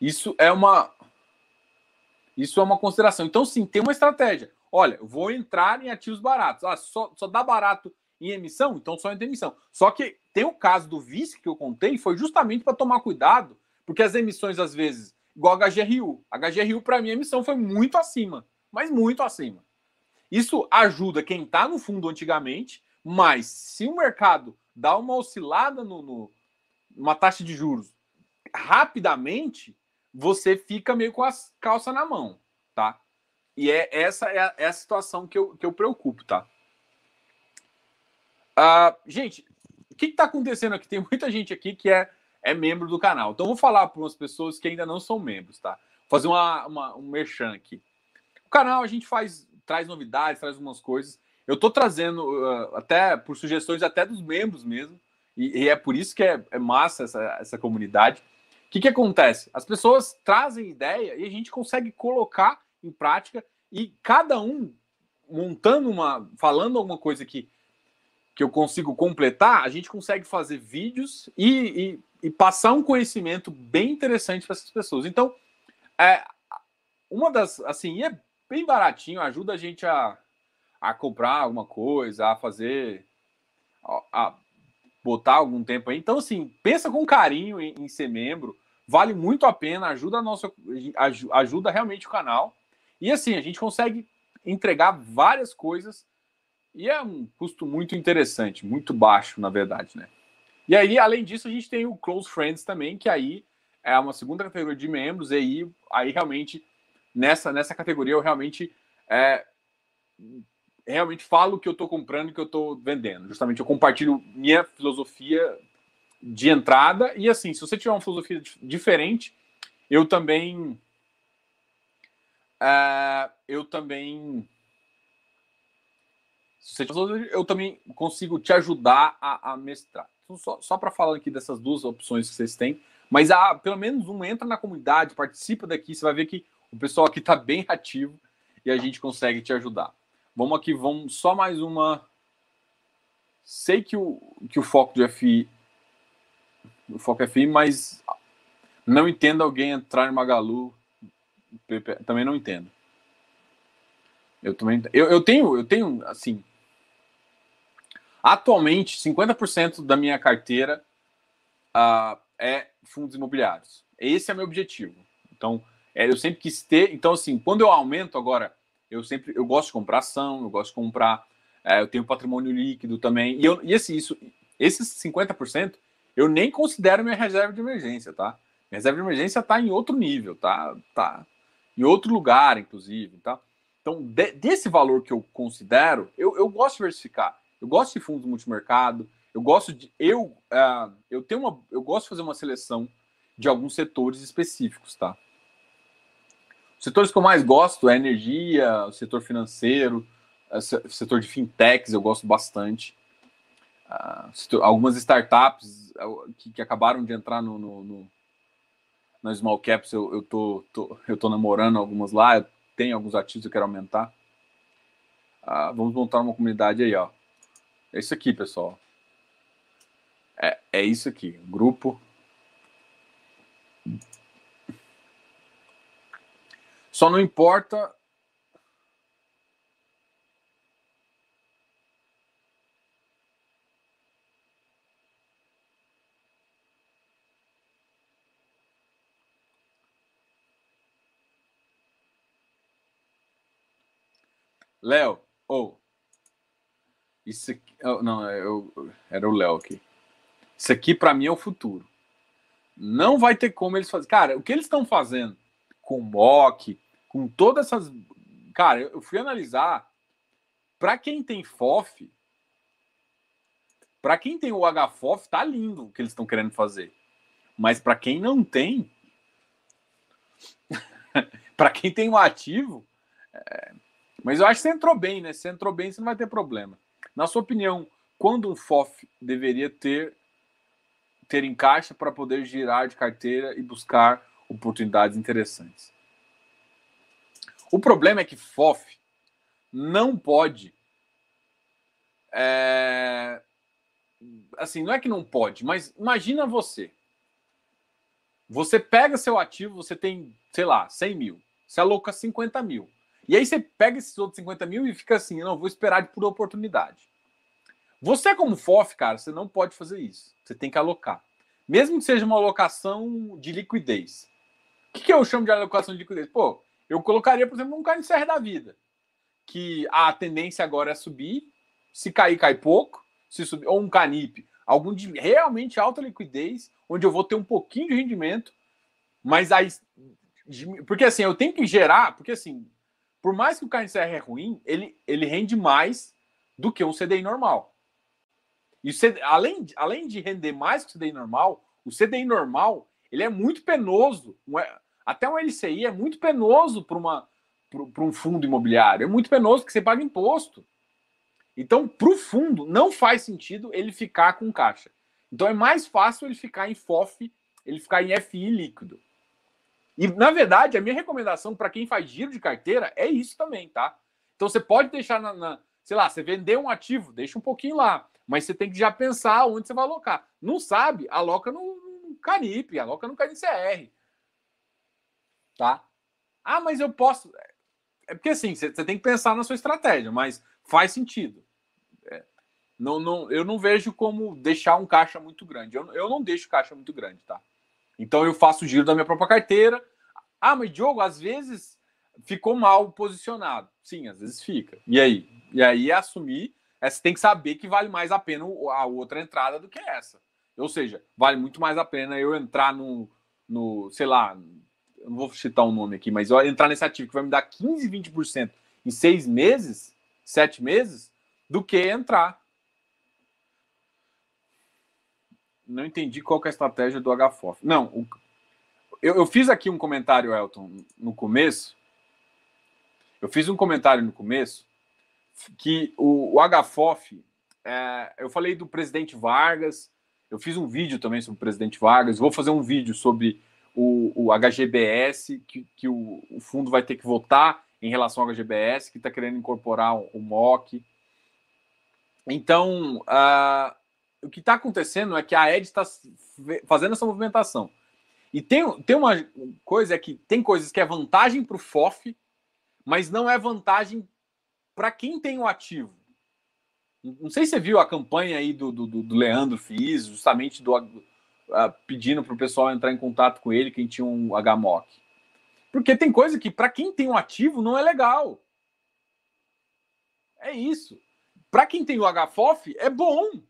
Isso é uma. Isso é uma consideração. Então, sim, tem uma estratégia. Olha, vou entrar em ativos baratos. Ah, só, só dá barato em emissão? Então só entra em emissão. Só que tem o caso do vice que eu contei, foi justamente para tomar cuidado, porque as emissões, às vezes, igual a HGRU. A HGRU, para mim, a emissão foi muito acima, mas muito acima. Isso ajuda quem está no fundo antigamente, mas se o mercado dá uma oscilada no, no, numa taxa de juros rapidamente, você fica meio com as calças na mão, tá? E é essa é a, é a situação que eu, que eu preocupo, tá? Uh, gente, o que está acontecendo aqui? Tem muita gente aqui que é, é membro do canal. Então, vou falar para umas pessoas que ainda não são membros, tá? Vou fazer uma, uma, um merchan aqui. O canal a gente faz, traz novidades, traz algumas coisas. Eu estou trazendo, uh, até por sugestões até dos membros mesmo, e, e é por isso que é, é massa essa, essa comunidade. O que, que acontece? As pessoas trazem ideia e a gente consegue colocar em prática e cada um montando uma, falando alguma coisa que que eu consigo completar, a gente consegue fazer vídeos e, e, e passar um conhecimento bem interessante para essas pessoas. Então, é, uma das, assim, é bem baratinho, ajuda a gente a, a comprar alguma coisa, a fazer, a, a botar algum tempo aí. Então, assim, pensa com carinho em, em ser membro, vale muito a pena, ajuda a nossa, ajuda realmente o canal. E assim, a gente consegue entregar várias coisas e é um custo muito interessante, muito baixo, na verdade, né? E aí, além disso, a gente tem o Close Friends também, que aí é uma segunda categoria de membros, e aí, aí realmente, nessa, nessa categoria, eu realmente é, realmente falo o que eu estou comprando e que eu estou vendendo. Justamente eu compartilho minha filosofia de entrada, e assim, se você tiver uma filosofia diferente, eu também. É, eu também eu também consigo te ajudar a, a mestrar. Então, só, só para falar aqui dessas duas opções que vocês têm, mas a, pelo menos um entra na comunidade, participa daqui, você vai ver que o pessoal aqui está bem ativo e a gente consegue te ajudar. Vamos aqui, vamos só mais uma. Sei que o, que o foco do FI. O foco é FI, mas não entendo alguém entrar em Magalu. Também não entendo. Eu também. Eu, eu tenho, eu tenho, assim, Atualmente, 50% da minha carteira uh, é fundos imobiliários. Esse é meu objetivo. Então, é, eu sempre quis ter. Então, assim, quando eu aumento agora, eu sempre eu gosto de comprar ação, eu gosto de comprar. É, eu tenho patrimônio líquido também. E, eu, e esse, isso, esses 50% eu nem considero minha reserva de emergência, tá? Minha reserva de emergência está em outro nível, tá? Tá em outro lugar, inclusive, tá? Então, de, desse valor que eu considero, eu, eu gosto de diversificar. Eu gosto de fundos multimercado. Eu gosto de. Eu, uh, eu tenho uma. Eu gosto de fazer uma seleção de alguns setores específicos, tá? Os setores que eu mais gosto é energia, o setor financeiro, o é, setor de fintechs, eu gosto bastante. Uh, algumas startups que, que, acabaram de entrar no, no, no, no small caps, eu, eu, tô, tô, eu tô namorando algumas lá, eu tenho alguns ativos que eu quero aumentar. Uh, vamos montar uma comunidade aí, ó. É isso aqui, pessoal. É, é isso aqui. Grupo. Só não importa. Léo, ou oh, Isso aqui, não, eu, era o Léo aqui. Isso aqui para mim é o futuro. Não vai ter como eles fazerem. Cara, o que eles estão fazendo com o mock, com todas essas. Cara, eu fui analisar. Para quem tem FOF, para quem tem o HFOF, tá lindo o que eles estão querendo fazer. Mas para quem não tem, para quem tem o ativo, é... mas eu acho que você entrou bem, né? Se entrou bem, você não vai ter problema. Na sua opinião, quando um FOF deveria ter ter em caixa para poder girar de carteira e buscar oportunidades interessantes? O problema é que FOF não pode. É, assim, não é que não pode, mas imagina você. Você pega seu ativo, você tem, sei lá, 100 mil. Você aloca 50 mil. E aí você pega esses outros 50 mil e fica assim, não, vou esperar por oportunidade. Você, como FOF, cara, você não pode fazer isso. Você tem que alocar. Mesmo que seja uma alocação de liquidez. O que, que eu chamo de alocação de liquidez? Pô, eu colocaria, por exemplo, um carne da vida. Que a tendência agora é subir. Se cair, cai pouco. Se subir, ou um canip. Algum de realmente alta liquidez, onde eu vou ter um pouquinho de rendimento. Mas aí. Porque assim, eu tenho que gerar. Porque assim, por mais que o carne é ruim, ele, ele rende mais do que um CDI normal. E além, além de render mais que o CDI normal, o CDI normal ele é muito penoso. Até um LCI é muito penoso para um fundo imobiliário. É muito penoso porque você paga imposto. Então, para o fundo, não faz sentido ele ficar com caixa. Então, é mais fácil ele ficar em FOF, ele ficar em FI líquido. E, na verdade, a minha recomendação para quem faz giro de carteira é isso também, tá? Então, você pode deixar na, na sei lá, você vender um ativo, deixa um pouquinho lá. Mas você tem que já pensar onde você vai alocar. Não sabe? Aloca no, no Canip, aloca no CR. Tá? Ah, mas eu posso. É porque assim, você, você tem que pensar na sua estratégia, mas faz sentido. É, não, não, eu não vejo como deixar um caixa muito grande. Eu, eu não deixo caixa muito grande, tá? Então eu faço o giro da minha própria carteira. Ah, mas Diogo, às vezes ficou mal posicionado. Sim, às vezes fica. E aí? E aí é assumir é, você tem que saber que vale mais a pena a outra entrada do que essa. Ou seja, vale muito mais a pena eu entrar no, no sei lá, não vou citar um nome aqui, mas eu entrar nesse ativo que vai me dar 15, 20% em seis meses, sete meses, do que entrar. Não entendi qual é a estratégia do HFOF. Não, o, eu, eu fiz aqui um comentário, Elton, no começo. Eu fiz um comentário no começo que o, o HFOF, é, eu falei do presidente Vargas, eu fiz um vídeo também sobre o presidente Vargas, vou fazer um vídeo sobre o, o HGBS, que, que o, o, fundo vai ter que votar em relação ao HGBS, que está querendo incorporar o, o MOC. Então, uh, o que está acontecendo é que a Ed está fazendo essa movimentação. E tem, tem uma coisa é que tem coisas que é vantagem para o FOF, mas não é vantagem para quem tem o ativo, não sei se você viu a campanha aí do, do, do Leandro Fiz, justamente do, uh, pedindo para o pessoal entrar em contato com ele, quem tinha um HMOC. Porque tem coisa que, para quem tem um ativo, não é legal. É isso. Para quem tem o HFOF, é bom.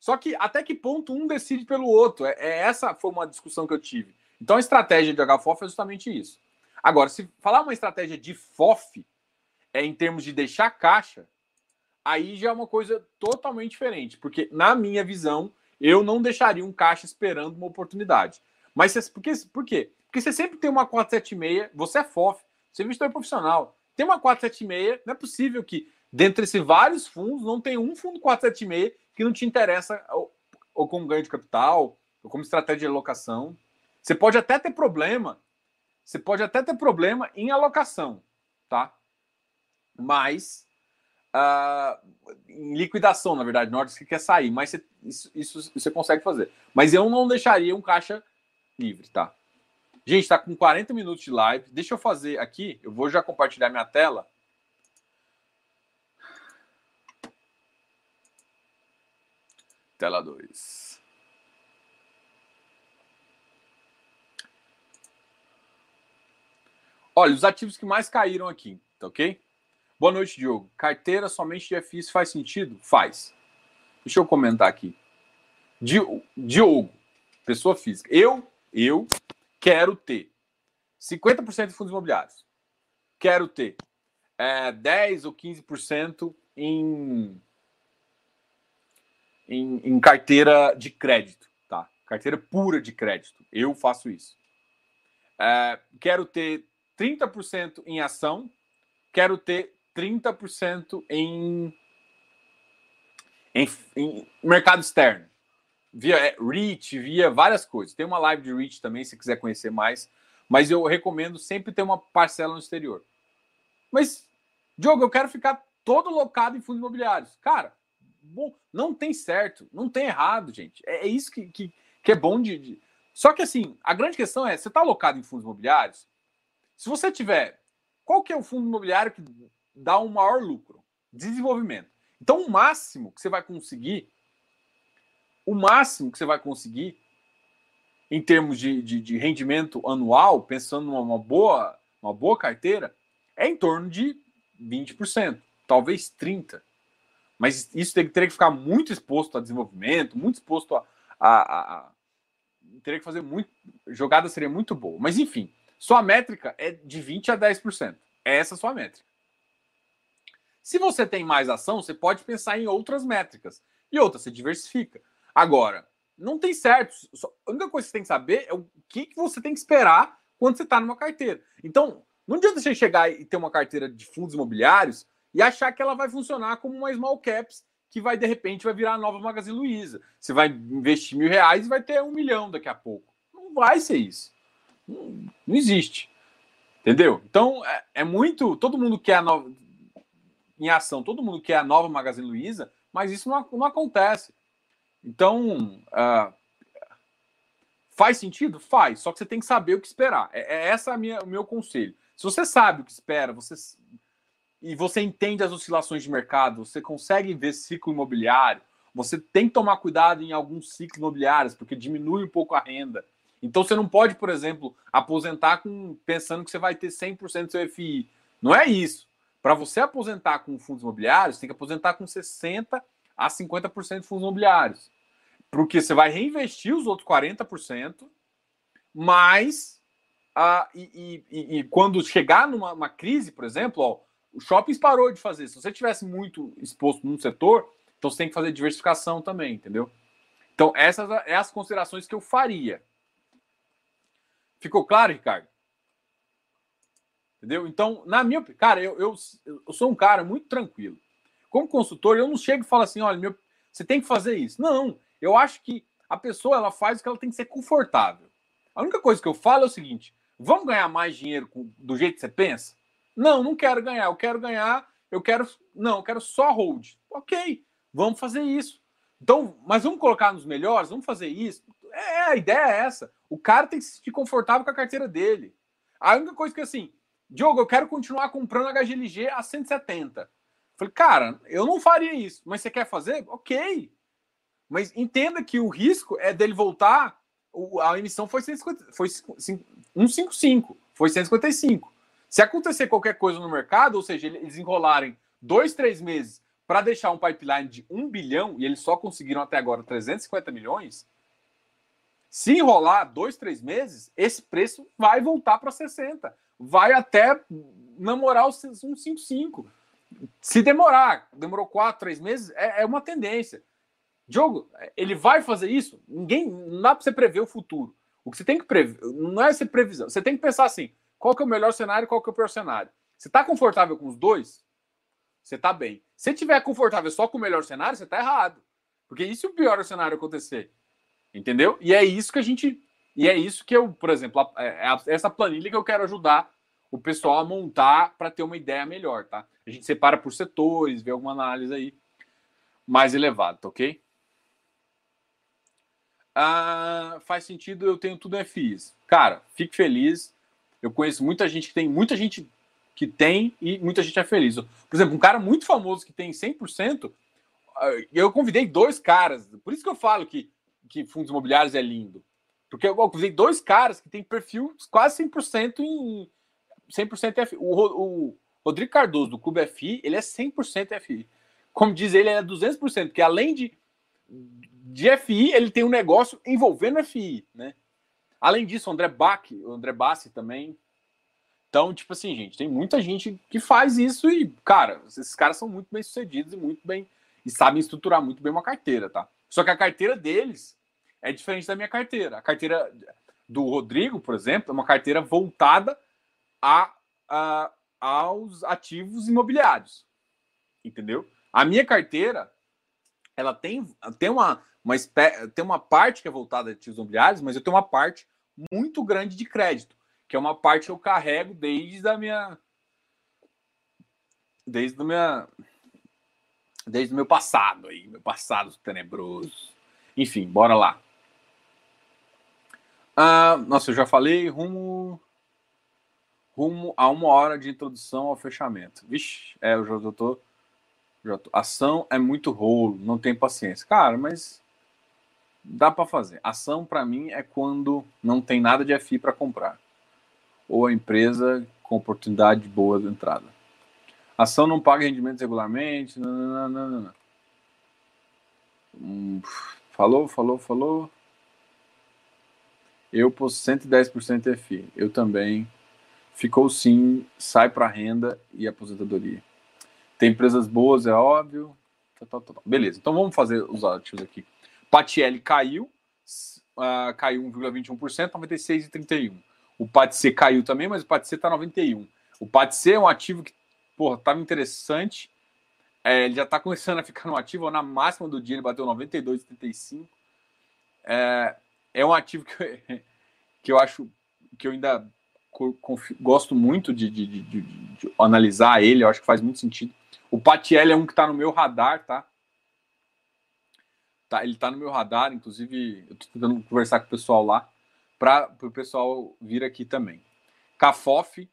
Só que até que ponto um decide pelo outro? É, é, essa foi uma discussão que eu tive. Então a estratégia de HFOF é justamente isso. Agora, se falar uma estratégia de FOF, é em termos de deixar caixa, aí já é uma coisa totalmente diferente, porque na minha visão, eu não deixaria um caixa esperando uma oportunidade. Mas por, quê? por quê? Porque você sempre tem uma 476, você é FOF, você é investidor profissional, tem uma 476, não é possível que dentre esses vários fundos não tem um fundo 476 que não te interessa ou, ou como ganho de capital, ou como estratégia de alocação. Você pode até ter problema, você pode até ter problema em alocação, tá? mas uh, em liquidação, na verdade, na hora que quer sair, mas você, isso, isso você consegue fazer. Mas eu não deixaria um caixa livre, tá? Gente, tá com 40 minutos de live. Deixa eu fazer aqui, eu vou já compartilhar minha tela. Tela 2. Olha, os ativos que mais caíram aqui, tá ok? Boa noite, Diogo. Carteira somente de FIs faz sentido? Faz. Deixa eu comentar aqui. Diogo, pessoa física. Eu, eu quero ter 50% de fundos imobiliários. Quero ter é, 10 ou 15% em, em, em carteira de crédito, tá? Carteira pura de crédito. Eu faço isso. É, quero ter 30% em ação, quero ter 30% em, em, em mercado externo. Via é, REIT, via várias coisas. Tem uma live de REIT também, se quiser conhecer mais. Mas eu recomendo sempre ter uma parcela no exterior. Mas, Diogo, eu quero ficar todo locado em fundos imobiliários. Cara, bom, não tem certo, não tem errado, gente. É, é isso que, que, que, é bom de, de, Só que assim, a grande questão é: você está alocado em fundos imobiliários? Se você tiver. Qual que é o fundo imobiliário que dá um maior lucro? Desenvolvimento. Então, o máximo que você vai conseguir, o máximo que você vai conseguir em termos de, de, de rendimento anual, pensando numa boa, uma boa carteira, é em torno de 20%, talvez 30%. Mas isso teria que ficar muito exposto a desenvolvimento, muito exposto a. a, a, teria que fazer muito. Jogada seria muito boa. Mas enfim, sua métrica é de 20% a 10%. É essa sua métrica. Se você tem mais ação, você pode pensar em outras métricas. E outras, você diversifica. Agora, não tem certo. A única coisa que você tem que saber é o que, que você tem que esperar quando você está numa carteira. Então, não adianta você chegar e ter uma carteira de fundos imobiliários e achar que ela vai funcionar como uma small caps que vai, de repente, vai virar a nova Magazine Luiza. Você vai investir mil reais e vai ter um milhão daqui a pouco. Não vai ser isso. Não, não existe. Entendeu? Então, é, é, muito. Todo mundo quer a nova. Em ação, todo mundo quer a nova Magazine Luiza, mas isso não, não acontece. Então, uh, faz sentido? Faz, só que você tem que saber o que esperar. É, é essa minha, o meu conselho. Se você sabe o que espera, você e você entende as oscilações de mercado, você consegue ver ciclo imobiliário, você tem que tomar cuidado em alguns ciclos imobiliários, porque diminui um pouco a renda. Então você não pode, por exemplo, aposentar com pensando que você vai ter 100% do seu FI. Não é isso. Para você aposentar com fundos imobiliários, tem que aposentar com 60 a 50% de fundos imobiliários. Porque você vai reinvestir os outros 40%, mas ah, e, e, e, quando chegar numa crise, por exemplo, ó, o shopping parou de fazer. Se você tivesse muito exposto num setor, então você tem que fazer diversificação também, entendeu? Então, essas são é as considerações que eu faria. Ficou claro, Ricardo? Entendeu? Então, na minha cara, eu, eu, eu sou um cara muito tranquilo. Como consultor, eu não chego e falo assim: olha, meu, você tem que fazer isso. Não, eu acho que a pessoa ela faz o que ela tem que ser confortável. A única coisa que eu falo é o seguinte: vamos ganhar mais dinheiro do jeito que você pensa? Não, não quero ganhar. Eu quero ganhar, eu quero. Não, eu quero só hold. Ok, vamos fazer isso. Então, mas vamos colocar nos melhores, vamos fazer isso. É, a ideia é essa. O cara tem que se sentir confortável com a carteira dele. A única coisa que assim, Diogo, eu quero continuar comprando HGLG a 170. Falei, cara, eu não faria isso, mas você quer fazer? Ok. Mas entenda que o risco é dele voltar. A emissão foi, 150, foi 155, foi 155. Se acontecer qualquer coisa no mercado, ou seja, eles enrolarem dois, três meses para deixar um pipeline de um bilhão e eles só conseguiram até agora 350 milhões, se enrolar dois, três meses, esse preço vai voltar para 60. Vai até namorar os 155. Se demorar, demorou quatro, três meses, é, é uma tendência. Diogo, ele vai fazer isso? Ninguém, não dá para você prever o futuro. O que você tem que prever, não é ser previsão, você tem que pensar assim: qual que é o melhor cenário, qual que é o pior cenário? Você está confortável com os dois? Você está bem. Se tiver confortável só com o melhor cenário, você está errado. Porque e se o pior cenário acontecer? Entendeu? E é isso que a gente. E é isso que eu, por exemplo, é, é essa planilha que eu quero ajudar o pessoal a montar para ter uma ideia melhor, tá? A gente separa por setores, vê alguma análise aí mais elevada, tá ok? Ah, faz sentido, eu tenho tudo em FIs. Cara, fique feliz. Eu conheço muita gente que tem, muita gente que tem e muita gente é feliz. Por exemplo, um cara muito famoso que tem 100%, ah, eu convidei dois caras, por isso que eu falo que, que fundos imobiliários é lindo. Porque eu convidei dois caras que têm perfil quase 100% em 100% F. O, o Rodrigo Cardoso, do Clube FI, ele é 100% FI. Como diz ele, ele é 200%, porque além de, de FI, ele tem um negócio envolvendo FI, né? Além disso, o André Bach, o André Bassi também. Então, tipo assim, gente, tem muita gente que faz isso e, cara, esses caras são muito bem sucedidos e muito bem e sabem estruturar muito bem uma carteira, tá? Só que a carteira deles é diferente da minha carteira. A carteira do Rodrigo, por exemplo, é uma carteira voltada a, a aos ativos imobiliários. Entendeu? A minha carteira, ela tem, tem, uma, uma, tem uma parte que é voltada a ativos imobiliários, mas eu tenho uma parte muito grande de crédito, que é uma parte que eu carrego desde a minha. Desde o minha. Desde o meu passado aí, meu passado tenebroso. Enfim, bora lá. Ah, nossa, eu já falei, rumo rumo a uma hora de introdução ao fechamento. Vixe, é, eu já tô, já tô. Ação é muito rolo, não tem paciência. Cara, mas dá para fazer. Ação para mim é quando não tem nada de FI para comprar ou a empresa com oportunidade boa de entrada. Ação não paga rendimentos regularmente. Não, não, não. Hum, falou, falou, falou. Eu posso 110% FI. Eu também ficou sim, sai para renda e aposentadoria. Tem empresas boas, é óbvio. Tá, tá, tá, Beleza, então vamos fazer os ativos aqui. Patiel caiu, uh, caiu 1,21%, 96,31. O PATC caiu também, mas o PATC está 91. O PATC é um ativo que, porra, estava interessante. É, ele já está começando a ficar no ativo, na máxima do dia ele bateu 92,35. É, é um ativo que, que eu acho que eu ainda gosto muito de, de, de, de, analisar ele, eu acho que faz muito sentido. O Patiel é um que está no meu radar, tá? Tá? Ele está no meu radar, inclusive eu estou tentando conversar com o pessoal lá, para o pessoal vir aqui também. Cafof.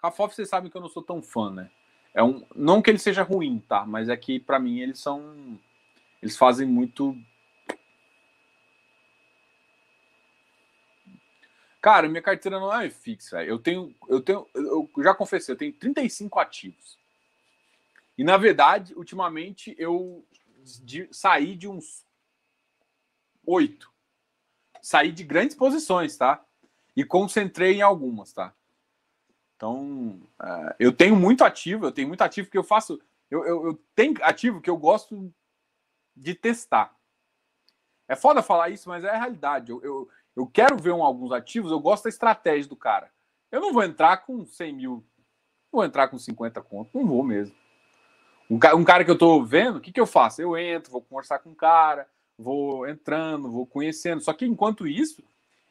Cafof, vocês sabem que eu não sou tão fã, né? É um, não que ele seja ruim, tá? Mas é que para mim eles são. Eles fazem muito Cara, minha carteira não é fixa. Eu tenho, eu tenho, eu já confessei, eu tenho 35 ativos. E na verdade, ultimamente eu de, saí de uns oito. Saí de grandes posições, tá? E concentrei em algumas, tá? Então, uh, eu tenho muito ativo, eu tenho muito ativo que eu faço. Eu, eu, eu tenho ativo que eu gosto de testar. É foda falar isso, mas é a realidade. Eu, eu, eu quero ver um, alguns ativos, eu gosto da estratégia do cara. Eu não vou entrar com 100 mil, vou entrar com 50 conto, não vou mesmo. Um, cara que eu estou vendo, o que, que eu faço? Eu entro, vou conversar com o cara, vou entrando, vou conhecendo. Só que enquanto isso,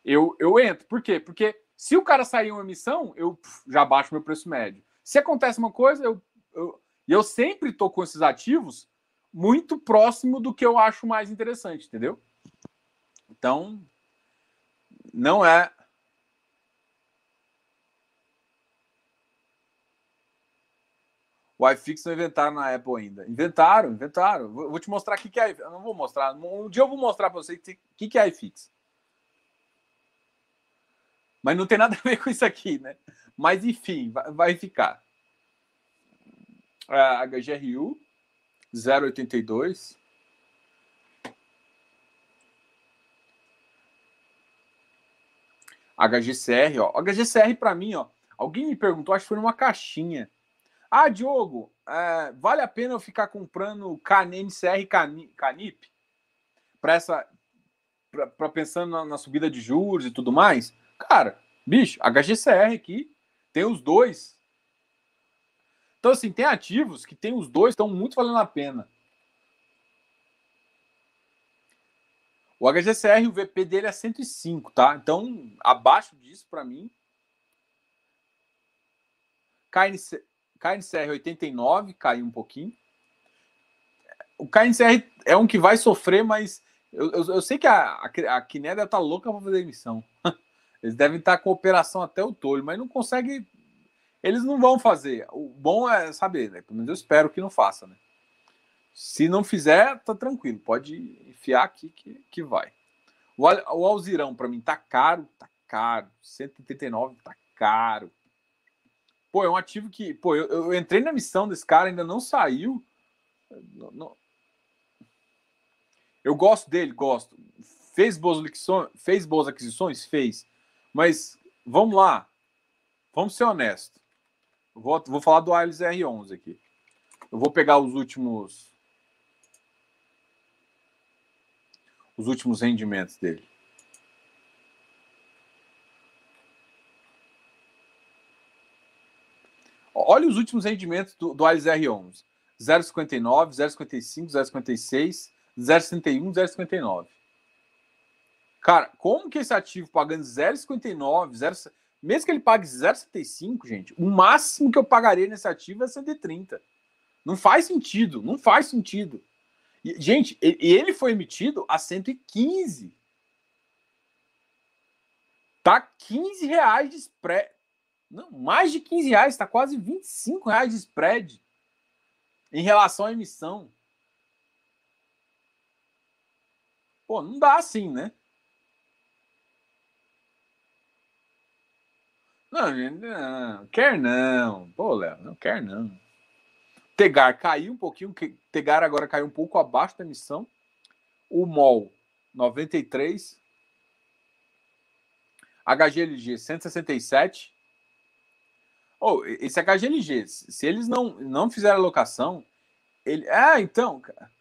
eu, eu entro. Por quê? Porque se o cara sair uma emissão, eu já baixo meu preço médio. Se acontece uma coisa, eu, eu, eu sempre estou com esses ativos muito próximo do que eu acho mais interessante, entendeu? Então, não é. O iFix não inventaram na Apple ainda. Inventaram, inventaram. Vou te mostrar o que, é. Eu não vou mostrar. Um dia eu vou mostrar para você o que, que é iFix. Mas não tem nada a ver com isso aqui, né? Mas enfim, vai, vai ficar. A HGRU 082 HGCR, ó. HGCR para mim, ó. Alguém me perguntou, acho que foi numa caixinha. Ah, Diogo, é, vale a pena eu ficar comprando CNCR e Canip para essa para pensando na, na, subida de juros e tudo mais? Cara, bicho, HGCR aqui tem os dois. Então assim, tem ativos que tem os dois estão muito valendo a pena. O HGCR, o VP dele é 105, tá? Então, abaixo disso, para mim. KNC, KNCR 89, caiu um pouquinho. O KNCR é um que vai sofrer, mas eu, eu, eu sei que a, a, a Kiné deve estar tá louca para fazer emissão. Eles devem estar tá com operação até o tolho, mas não consegue. Eles não vão fazer. O bom é saber, né? Pelo menos eu espero que não faça, né? Se não fizer, tá tranquilo, pode enfiar aqui que, que vai. O, o Alzirão, para mim, tá caro, tá caro. 139 tá caro. Pô, é um ativo que. Pô, eu, eu entrei na missão desse cara, ainda não saiu. Não, não... Eu gosto dele, gosto. Fez boas, fez boas aquisições? Fez. Mas vamos lá. Vamos ser honestos. Vou, vou falar do Ailes R11 aqui. Eu vou pegar os últimos. Os últimos rendimentos dele. Olha os últimos rendimentos do, do Ailes R11. 0,59, 0,55, 0,56, 0,61, 0,59. Cara, como que esse ativo pagando 0,59, 0, mesmo que ele pague 0,75, gente, o máximo que eu pagaria nesse ativo é 130. Não faz sentido, não faz sentido. E, gente, ele foi emitido a 115. Tá 15 reais de spread. Não, mais de 15 reais, está quase 25 reais de spread em relação à emissão. Pô, não dá assim, né? Não, não, quer não. Pô, Léo, não quer não. Tegar caiu um pouquinho, Tegar agora caiu um pouco abaixo da emissão. O MOL 93. HGLG 167. Oh, esse HGLG, se eles não, não fizerem alocação, ele. Ah, então, cara.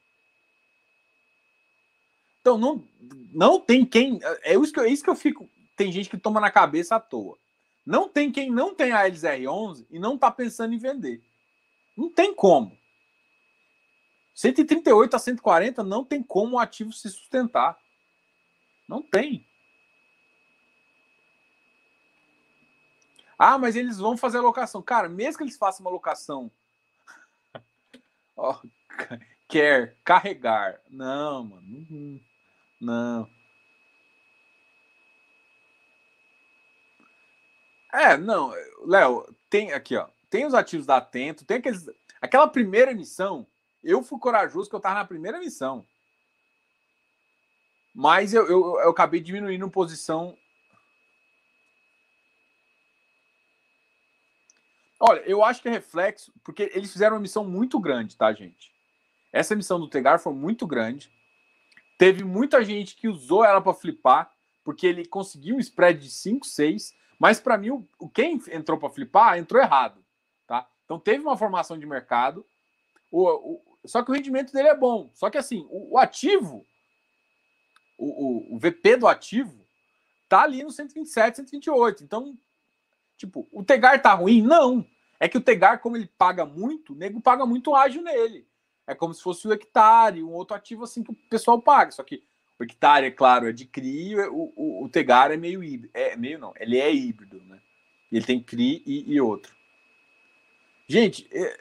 Então, não, não tem quem. É isso, que, é isso que eu fico. Tem gente que toma na cabeça à toa. Não tem quem não tem a LZR11 e não está pensando em vender. Não tem como. 138 a 140 não tem como o ativo se sustentar. Não tem. Ah, mas eles vão fazer alocação. Cara, mesmo que eles façam uma alocação. oh, quer carregar. Não, mano. Não. É, não. Léo, tem aqui, ó. Tem os ativos da Atento, tem aqueles. Aquela primeira emissão, eu fui corajoso que eu tava na primeira emissão. Mas eu, eu, eu acabei diminuindo posição Olha, eu acho que é reflexo, porque eles fizeram uma missão muito grande, tá, gente? Essa missão do Tegar foi muito grande. Teve muita gente que usou ela para flipar, porque ele conseguiu um spread de 5, 6, mas para mim, o, quem entrou para flipar entrou errado, tá? Então teve uma formação de mercado, o, o, só que o rendimento dele é bom. Só que assim, o, o ativo, o, VP do ativo, tá ali no 127, 128. Então Tipo, o Tegar tá ruim? Não. É que o Tegar, como ele paga muito, o nego paga muito ágil nele. É como se fosse o hectare, um outro ativo assim que o pessoal paga. Só que o hectare, é claro, é de CRI, o, o, o Tegar é meio híbrido. É meio não, ele é híbrido, né? Ele tem CRI e, e outro. Gente, é,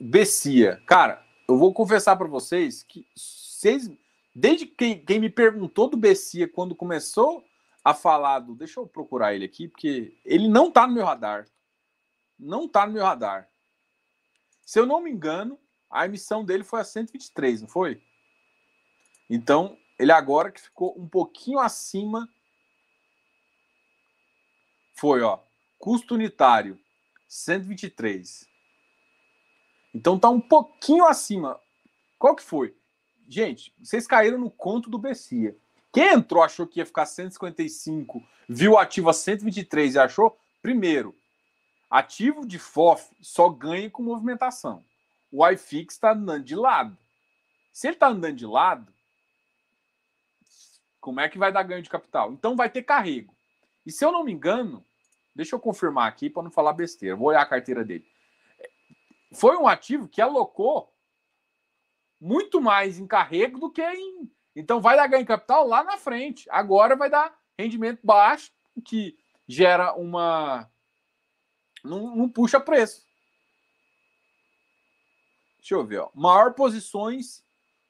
Bessia, cara, eu vou confessar para vocês que vocês, desde que quem me perguntou do Bessia quando começou a falar do. Deixa eu procurar ele aqui, porque ele não tá no meu radar. Não tá no meu radar. Se eu não me engano, a emissão dele foi a 123, não foi? Então, ele agora que ficou um pouquinho acima. Foi, ó. Custo unitário, 123. Então tá um pouquinho acima. Qual que foi? Gente, vocês caíram no conto do Bessia. Quem entrou achou que ia ficar 155, viu o ativo a 123 e achou, primeiro, ativo de FOF só ganha com movimentação. O iFix está andando de lado. Se ele está andando de lado, como é que vai dar ganho de capital? Então vai ter carrego. E se eu não me engano, deixa eu confirmar aqui para não falar besteira, vou olhar a carteira dele. Foi um ativo que alocou muito mais em carrego do que em então vai dar ganho de capital lá na frente. Agora vai dar rendimento baixo, que gera uma. Não, não puxa preço. Deixa eu ver, ó. Maior posições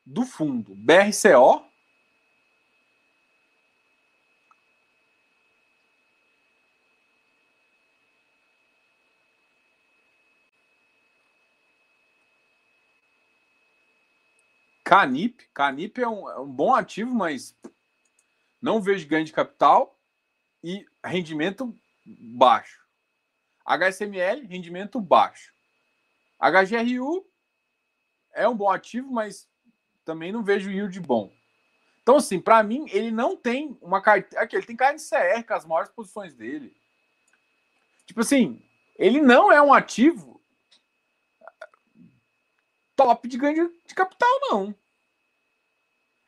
do fundo. BRCO. Canip. Canip é um, é um bom ativo, mas não vejo ganho de capital e rendimento baixo. HSML, rendimento baixo. HGRU é um bom ativo, mas também não vejo yield bom. Então, assim, para mim, ele não tem uma carteira. Aqui, ele tem carne de CR com as maiores posições dele. Tipo assim, ele não é um ativo top de ganho de capital, não.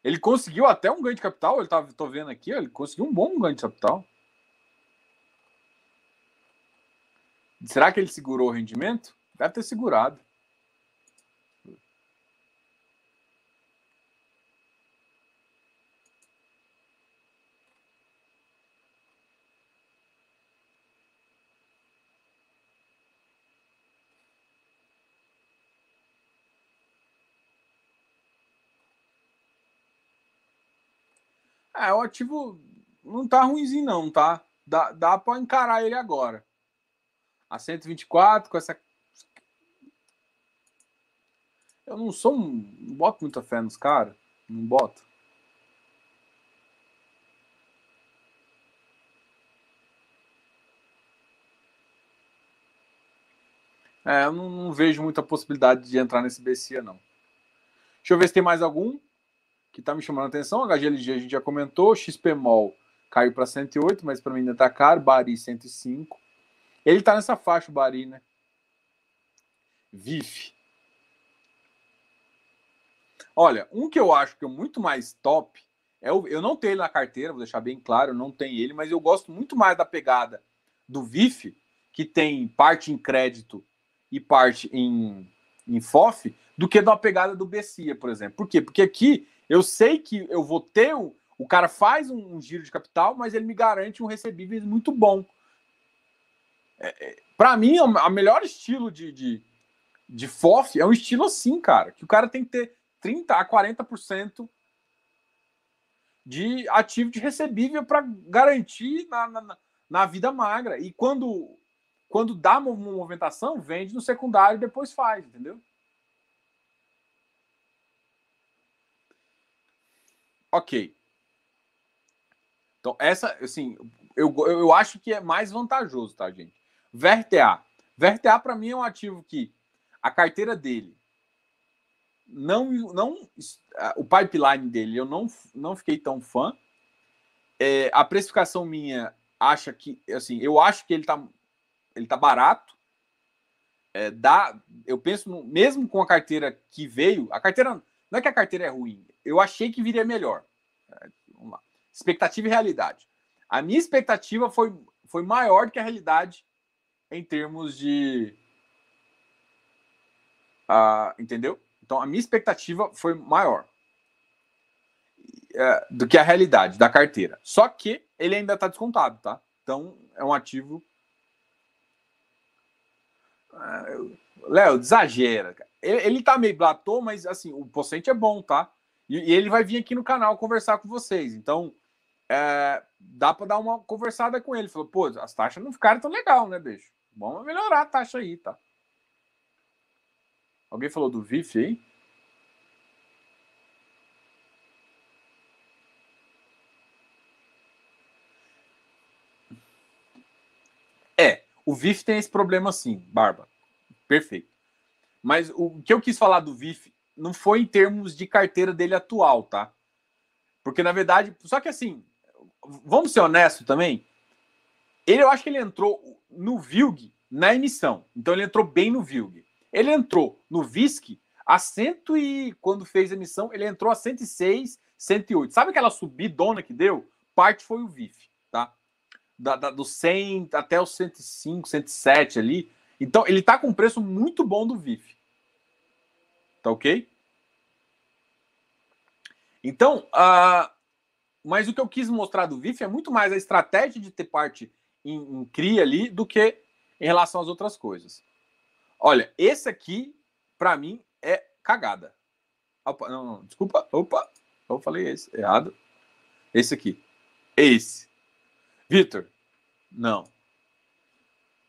Ele conseguiu até um ganho de capital, ele tô vendo aqui, ele conseguiu um bom ganho de capital. Será que ele segurou o rendimento? Deve ter segurado. É, o ativo não tá ruimzinho, não, tá? Dá, dá para encarar ele agora. A 124 com essa. Eu não sou um. Não boto muita fé nos caras. Não boto. É, eu não, não, vejo muita possibilidade de entrar nesse BCA, não. Deixa eu ver se tem mais algum que está me chamando a atenção. HGLG a gente já comentou, XPMOL caiu para 108, mas para mim ainda está caro. Bari 105. Ele está nessa faixa, o Bari, né? VIF. Olha, um que eu acho que é muito mais top é o, eu não tenho ele na carteira, vou deixar bem claro, não tenho ele, mas eu gosto muito mais da pegada do VIF, que tem parte em crédito e parte em, em FOF, do que da pegada do BCIA, por exemplo. Por quê? Porque aqui eu sei que eu vou ter. O, o cara faz um, um giro de capital, mas ele me garante um recebível muito bom. É, é, para mim, a melhor estilo de, de, de FOF é um estilo assim, cara. Que o cara tem que ter 30% a 40% de ativo de recebível para garantir na, na, na, vida magra. E quando, quando dá uma movimentação, vende no secundário e depois faz, entendeu? Ok. Então, essa, assim, eu, eu acho que é mais vantajoso, tá, gente? VRTA. VRTA, para mim, é um ativo que a carteira dele não. não o pipeline dele eu não, não fiquei tão fã. É, a precificação minha acha que. Assim, eu acho que ele tá, ele tá barato. É, dá, eu penso, no, mesmo com a carteira que veio, a carteira. Não é que a carteira é ruim, eu achei que viria melhor. Vamos lá. Expectativa e realidade. A minha expectativa foi, foi maior do que a realidade em termos de. Entendeu? Então a minha expectativa foi maior uh, do que a realidade da carteira. Só que ele ainda está descontado, tá? Então é um ativo. Uh, Léo, exagera. Ele, ele tá meio platô, mas assim, o porcento é bom, tá? E, e, ele vai vir aqui no canal conversar com vocês. Então, é, dá para dar uma conversada com ele. Falou, pô, as taxas não ficaram tão legal, né, bicho? Vamos melhorar a taxa aí, tá? Alguém falou do VIF aí? É, o VIF tem esse problema sim, Barba. Perfeito. Mas o que eu quis falar do VIF não foi em termos de carteira dele atual, tá? Porque na verdade, só que assim, vamos ser honestos também. Ele, eu acho que ele entrou no VILG na emissão. Então ele entrou bem no VILG. Ele entrou no VISC a cento e quando fez a emissão, ele entrou a 106, 108. Sabe aquela subidona que deu? Parte foi o VIF, tá? Da, da, do 100 até os 105, 107 ali. Então ele tá com um preço muito bom do VIF. Tá ok? Então, uh, mas o que eu quis mostrar do VIF é muito mais a estratégia de ter parte em, em CRI ali do que em relação às outras coisas. Olha, esse aqui, para mim, é cagada. Opa, não, não, desculpa. Opa, eu falei esse, errado. Esse aqui. Esse. Vitor, não.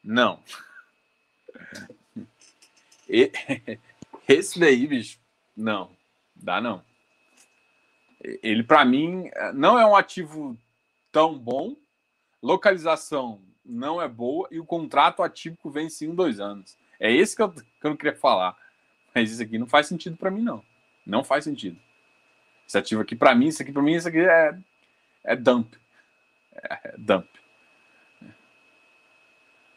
Não. Esse daí, bicho, não. Dá não. Ele, para mim, não é um ativo tão bom. Localização não é boa e o contrato atípico vence em um, dois anos. É esse que eu, que eu não queria falar. Mas isso aqui não faz sentido para mim, não. Não faz sentido. Esse ativo aqui, para mim, isso aqui, para mim, isso aqui é, é dump. É, é dump.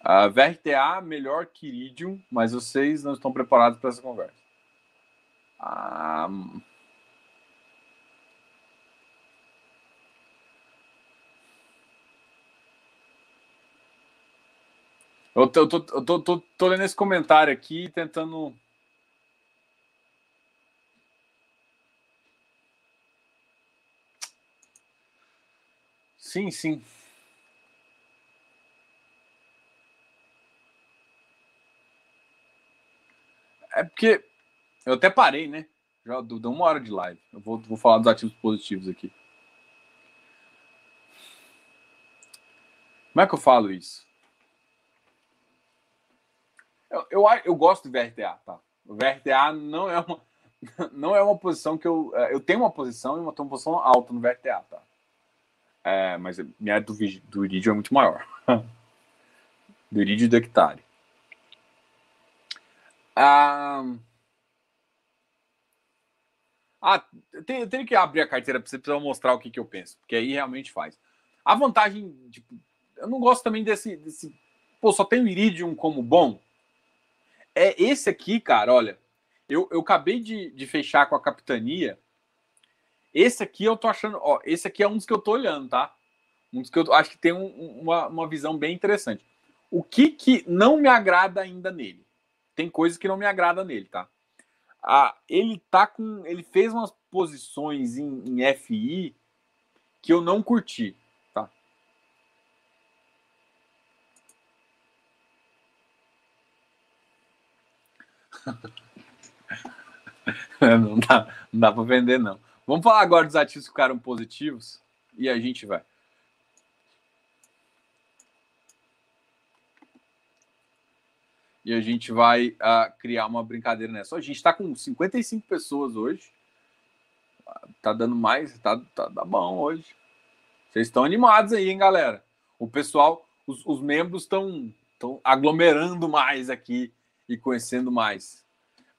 A VRTA melhor que Iridium, mas vocês não estão preparados para essa conversa. Ah, Eu tô, eu tô, eu tô, tô, tô lendo esse comentário aqui tentando. Sim, sim. É porque eu até parei, né? Já deu uma hora de live. Eu vou, vou falar dos ativos positivos aqui. Como é que eu falo isso? Eu, eu, eu gosto do VRTA, tá? O VRTA não é uma, não é uma posição que eu. É, eu tenho uma posição e uma, uma posição alta no VRTA, tá? É, mas minha do, do Iridio é muito maior. do Iridio e do hectare. Ah, ah tenho, eu tenho que abrir a carteira para você precisar mostrar o que, que eu penso, porque aí realmente faz. A vantagem, tipo, eu não gosto também desse, desse. Pô, só tem o Iridium como bom. É esse aqui, cara, olha. Eu, eu acabei de, de fechar com a capitania. Esse aqui eu tô achando. Ó, esse aqui é um dos que eu tô olhando, tá? Um dos que eu acho que tem um, uma, uma visão bem interessante. O que que não me agrada ainda nele? Tem coisas que não me agrada nele, tá? Ah, ele tá com. Ele fez umas posições em, em FI que eu não curti. não dá, não dá para vender, não. Vamos falar agora dos ativos que ficaram positivos e a gente vai. E a gente vai uh, criar uma brincadeira nessa. A gente está com 55 pessoas hoje. Tá dando mais, tá, tá, tá bom hoje. Vocês estão animados aí, hein, galera? O pessoal, os, os membros estão aglomerando mais aqui e conhecendo mais.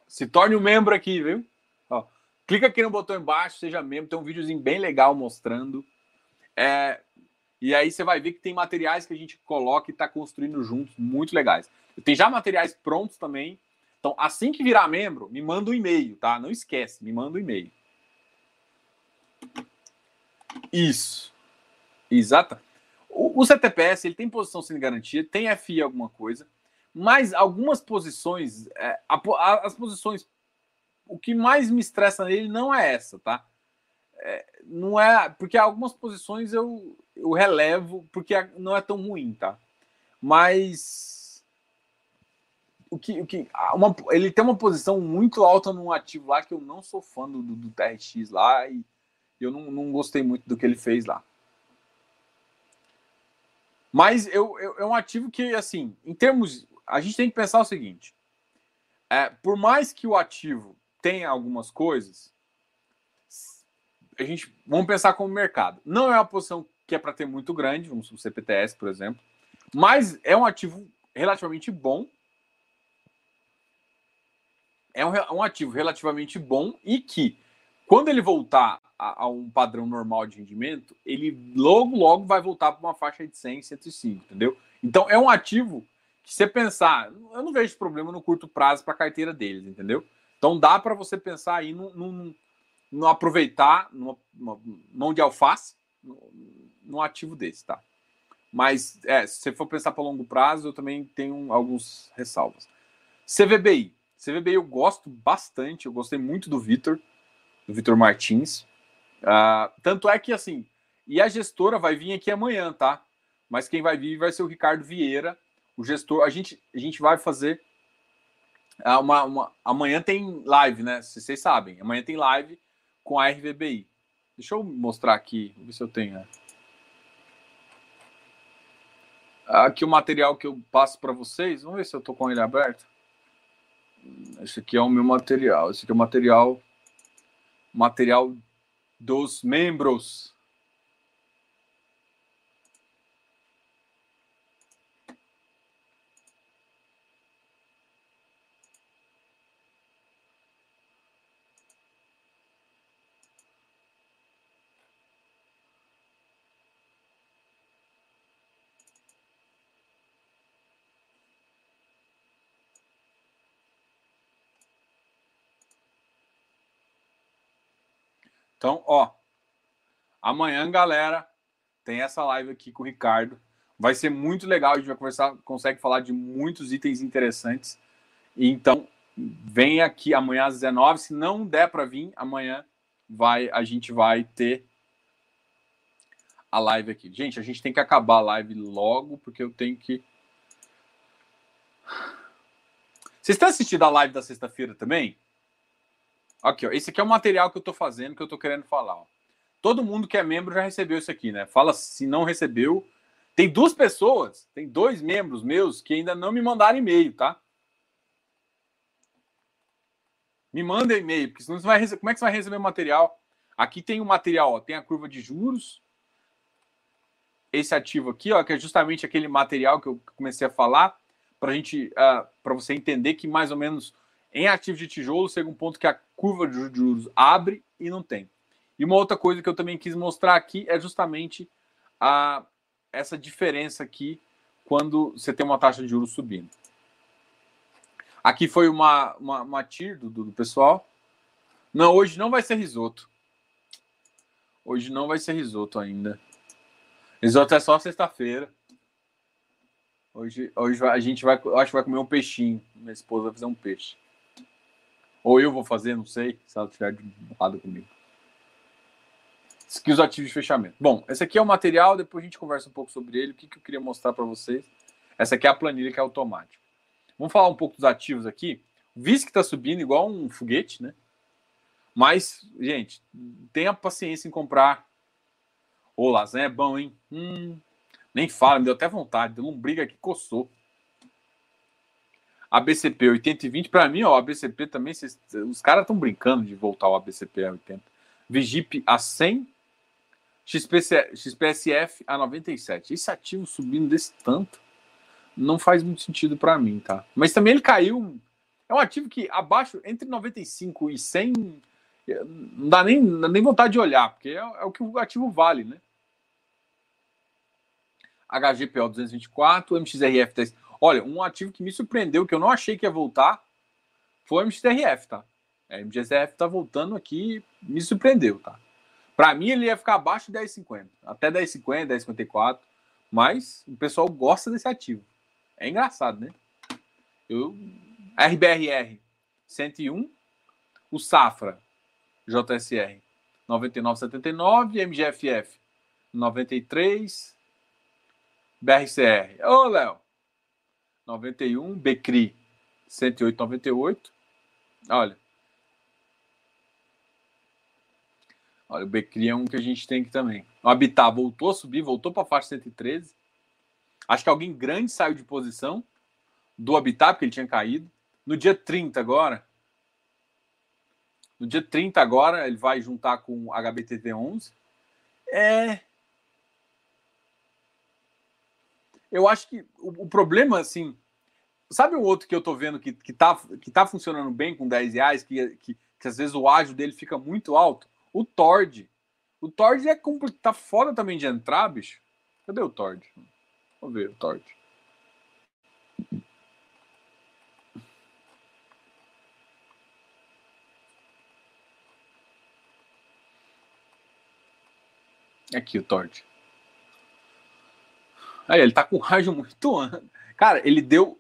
Se torne um membro aqui, viu? Ó, clica aqui no botão embaixo, seja membro, tem um videozinho bem legal mostrando. É, e aí você vai ver que tem materiais que a gente coloca e está construindo juntos, muito legais. Tem já materiais prontos também. Então, assim que virar membro, me manda um e-mail, tá? Não esquece, me manda um e-mail. Isso. Exata. O, o CTPS, ele tem posição sem garantia, tem FI alguma coisa. Mas algumas posições, é, a, a, as posições, o que mais me estressa nele não é essa, tá? É, não é porque algumas posições eu, eu relevo porque não é tão ruim, tá? Mas o que, o que uma, ele tem uma posição muito alta num ativo lá que eu não sou fã do, do, TRX lá e eu não, não gostei muito do que ele fez lá. Mas eu, eu, é um ativo que, assim, em termos a gente tem que pensar o seguinte: é, por mais que o ativo tenha algumas coisas, a gente vamos pensar como mercado. Não é uma posição que é para ter muito grande, vamos o CPTS, por exemplo, mas é um ativo relativamente bom. É um, um ativo relativamente bom e que, quando ele voltar a, a, um padrão normal de rendimento, ele logo, logo vai voltar para uma faixa de 100, 105, entendeu? Então, é um ativo que você pensar, eu não vejo problema no curto prazo para a carteira deles, entendeu? Então dá para você pensar aí no, no, no aproveitar numa, numa, mão de alface no, ativo desse, tá? Mas é, se você for pensar para longo prazo, eu também tenho alguns ressalvas. CVBI. CVBI eu gosto bastante, eu gostei muito do Vitor, do Vitor Martins. Uh, tanto é que assim, e a gestora vai vir aqui amanhã, tá? Mas quem vai vir vai ser o Ricardo Vieira, o gestor, a gente, a gente vai fazer ah, uma, uma, amanhã tem live, né? Vocês sabem, amanhã tem live com a RVBI. Deixa eu mostrar aqui, ver se eu tenho. Né? Aqui o material que eu passo para vocês, vamos ver se eu estou com ele aberto. Esse aqui é o meu material, esse aqui é o material material dos membros Então, ó, amanhã, galera, tem essa live aqui com o Ricardo. Vai ser muito legal, a gente vai conversar, consegue falar de muitos itens interessantes. Então, vem aqui amanhã às 19, se não der para vir, amanhã vai a gente vai ter a live aqui. Gente, a gente tem que acabar a live logo, porque eu tenho que Vocês estão assistindo a live da sexta-feira também? Aqui, ó. Esse aqui é o material que eu estou fazendo, que eu estou querendo falar. Ó. Todo mundo que é membro já recebeu isso aqui, né? Fala se não recebeu. Tem duas pessoas, tem dois membros meus que ainda não me mandaram e-mail, tá? Me manda e-mail, porque senão você vai receber. Como é que você vai receber o material? Aqui tem o material, ó, tem a curva de juros. Esse ativo aqui, ó, que é justamente aquele material que eu comecei a falar, para gente, uh, ah, para você entender que mais ou menos em ativo de tijolo chega um ponto que a curva de juros abre e não tem. E uma outra coisa que eu também quis mostrar aqui é justamente a, essa diferença aqui quando você tem uma taxa de juros subindo. Aqui foi uma, uma, uma TIR do, do pessoal. Não, hoje não vai ser risoto. Hoje não vai ser risoto ainda. Risoto é só sexta-feira. Hoje, hoje a gente vai, acho que vai comer um peixinho. Minha esposa vai fazer um peixe. Ou eu vou fazer, não sei, se ela estiver de lado comigo. Skills ativos de fechamento. Bom, esse aqui é o material, depois a gente conversa um pouco sobre ele. O que, que eu queria mostrar para vocês? Essa aqui é a planilha que é automática. Vamos falar um pouco dos ativos aqui. O VISC está subindo igual um foguete, né? Mas, gente, tenha paciência em comprar. Ô, lasanha é bom, hein? Hum, nem fala, me deu até vontade. Deu um briga que coçou. ABCP 80 e 20, para mim, ó, o ABCP também, cês, os caras estão brincando de voltar ao ABCP a 80. Vigip a 100, XPC, XPSF a 97. Esse ativo subindo desse tanto não faz muito sentido para mim, tá? Mas também ele caiu. É um ativo que abaixo, entre 95 e 100, não dá nem, nem vontade de olhar, porque é, é o que o ativo vale, né? HGPO 224, MXRF 10. Olha, um ativo que me surpreendeu, que eu não achei que ia voltar, foi o MXRF, tá? É, o MXRF tá voltando aqui, me surpreendeu, tá? Para mim, ele ia ficar abaixo de 10,50, até 10,50, 10,54, mas o pessoal gosta desse ativo. É engraçado, né? Eu, RBRR 101, o Safra JSR 99,79, MGFF 93, BRCR. Ô, Léo, 91, Becri 108,98. Olha. Olha, o Becri é um que a gente tem aqui também. O Habitat voltou a subir, voltou para a faixa 113. Acho que alguém grande saiu de posição do Habitat, porque ele tinha caído. No dia 30 agora. No dia 30 agora, ele vai juntar com o HBTT11. É, eu acho que o, o, problema, assim. Sabe o outro que eu tô vendo que, que, tá, que tá funcionando bem com 10 reais, que, que, que às vezes o ágio dele fica muito alto? O Tord. O Tord é tá foda também de entrar, bicho. Cadê o Tord? Vamos ver o Tord. Aqui o Tord. Aí, ele tá com rádio muito. Cara, ele deu.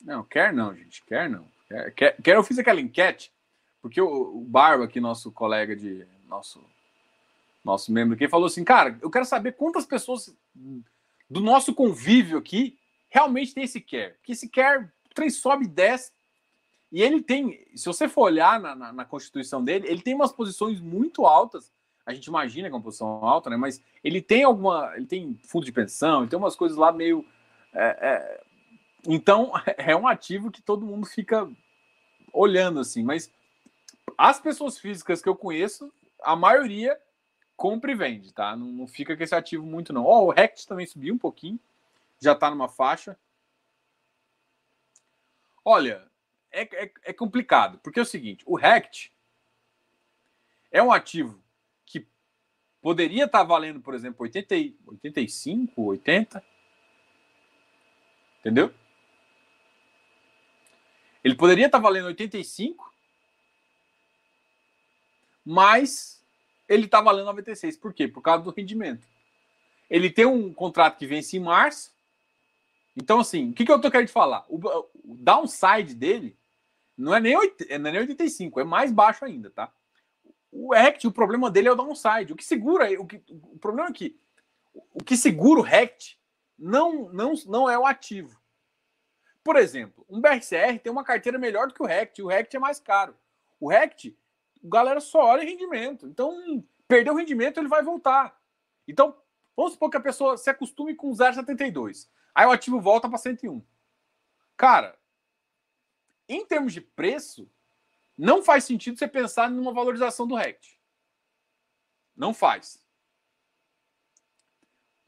Não, quer não, gente. Quer não. Quer, quer, quer eu fiz aquela enquete, porque o, o Barba, aqui, nosso colega de. Nosso, nosso membro aqui, falou assim: cara, eu quero saber quantas pessoas do nosso convívio aqui realmente tem esse quer. Porque esse quer, o trem sobe e desce e ele tem, se você for olhar na, na, na, Constituição dele, ele tem umas posições muito altas. A gente imagina que é uma posição alta, né? Mas ele tem alguma. Ele tem fundo de pensão, ele tem umas coisas lá meio. É, é, então, é um ativo que todo mundo fica olhando assim. Mas as pessoas físicas que eu conheço, a maioria compra e vende, tá? Não, não fica com esse ativo muito, não. Ó, oh, o Rect também subiu um pouquinho, já tá numa faixa. Olha, é, é, é complicado, porque é o seguinte: o RECT é um ativo que poderia estar valendo, por exemplo, 80, 85, 80. Entendeu? Ele poderia estar valendo 85, mas ele está valendo 96. Por quê? Por causa do rendimento. Ele tem um contrato que vence em março. Então, assim, o que, que eu tô querendo falar? O, o downside dele não é, nem 8, não é nem 85, é mais baixo ainda, tá? O RECT, o problema dele é o downside. O que segura, o, que, o problema é que o que segura o RECT não, não, não é o ativo. Por exemplo, um BRCR tem uma carteira melhor do que o RECT, o RECT é mais caro. O RECT, a galera só olha rendimento. Então, perdeu o rendimento, ele vai voltar. Então, vamos supor que a pessoa se acostume com 0,72. Aí o ativo volta para 101. Cara, em termos de preço, não faz sentido você pensar numa valorização do RECT. Não faz.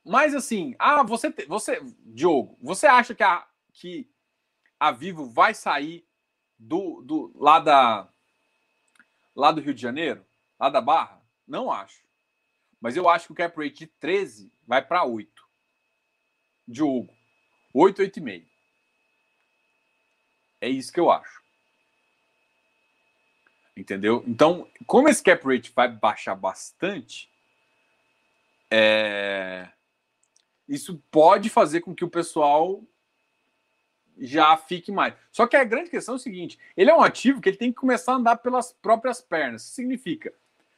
Mas assim, ah, você, você, Diogo, você acha que a, que a Vivo vai sair do, do lá da lá do Rio de Janeiro, lá da Barra? Não acho. Mas eu acho que o cap rate de 13 vai para 8. Diogo, 8, 8,5. É isso que eu acho. Entendeu? Então, como esse cap rate vai baixar bastante, é isso pode fazer com que o pessoal já fique mais. Só que a grande questão é o seguinte: ele é um ativo que ele tem que começar a andar pelas próprias pernas. Isso significa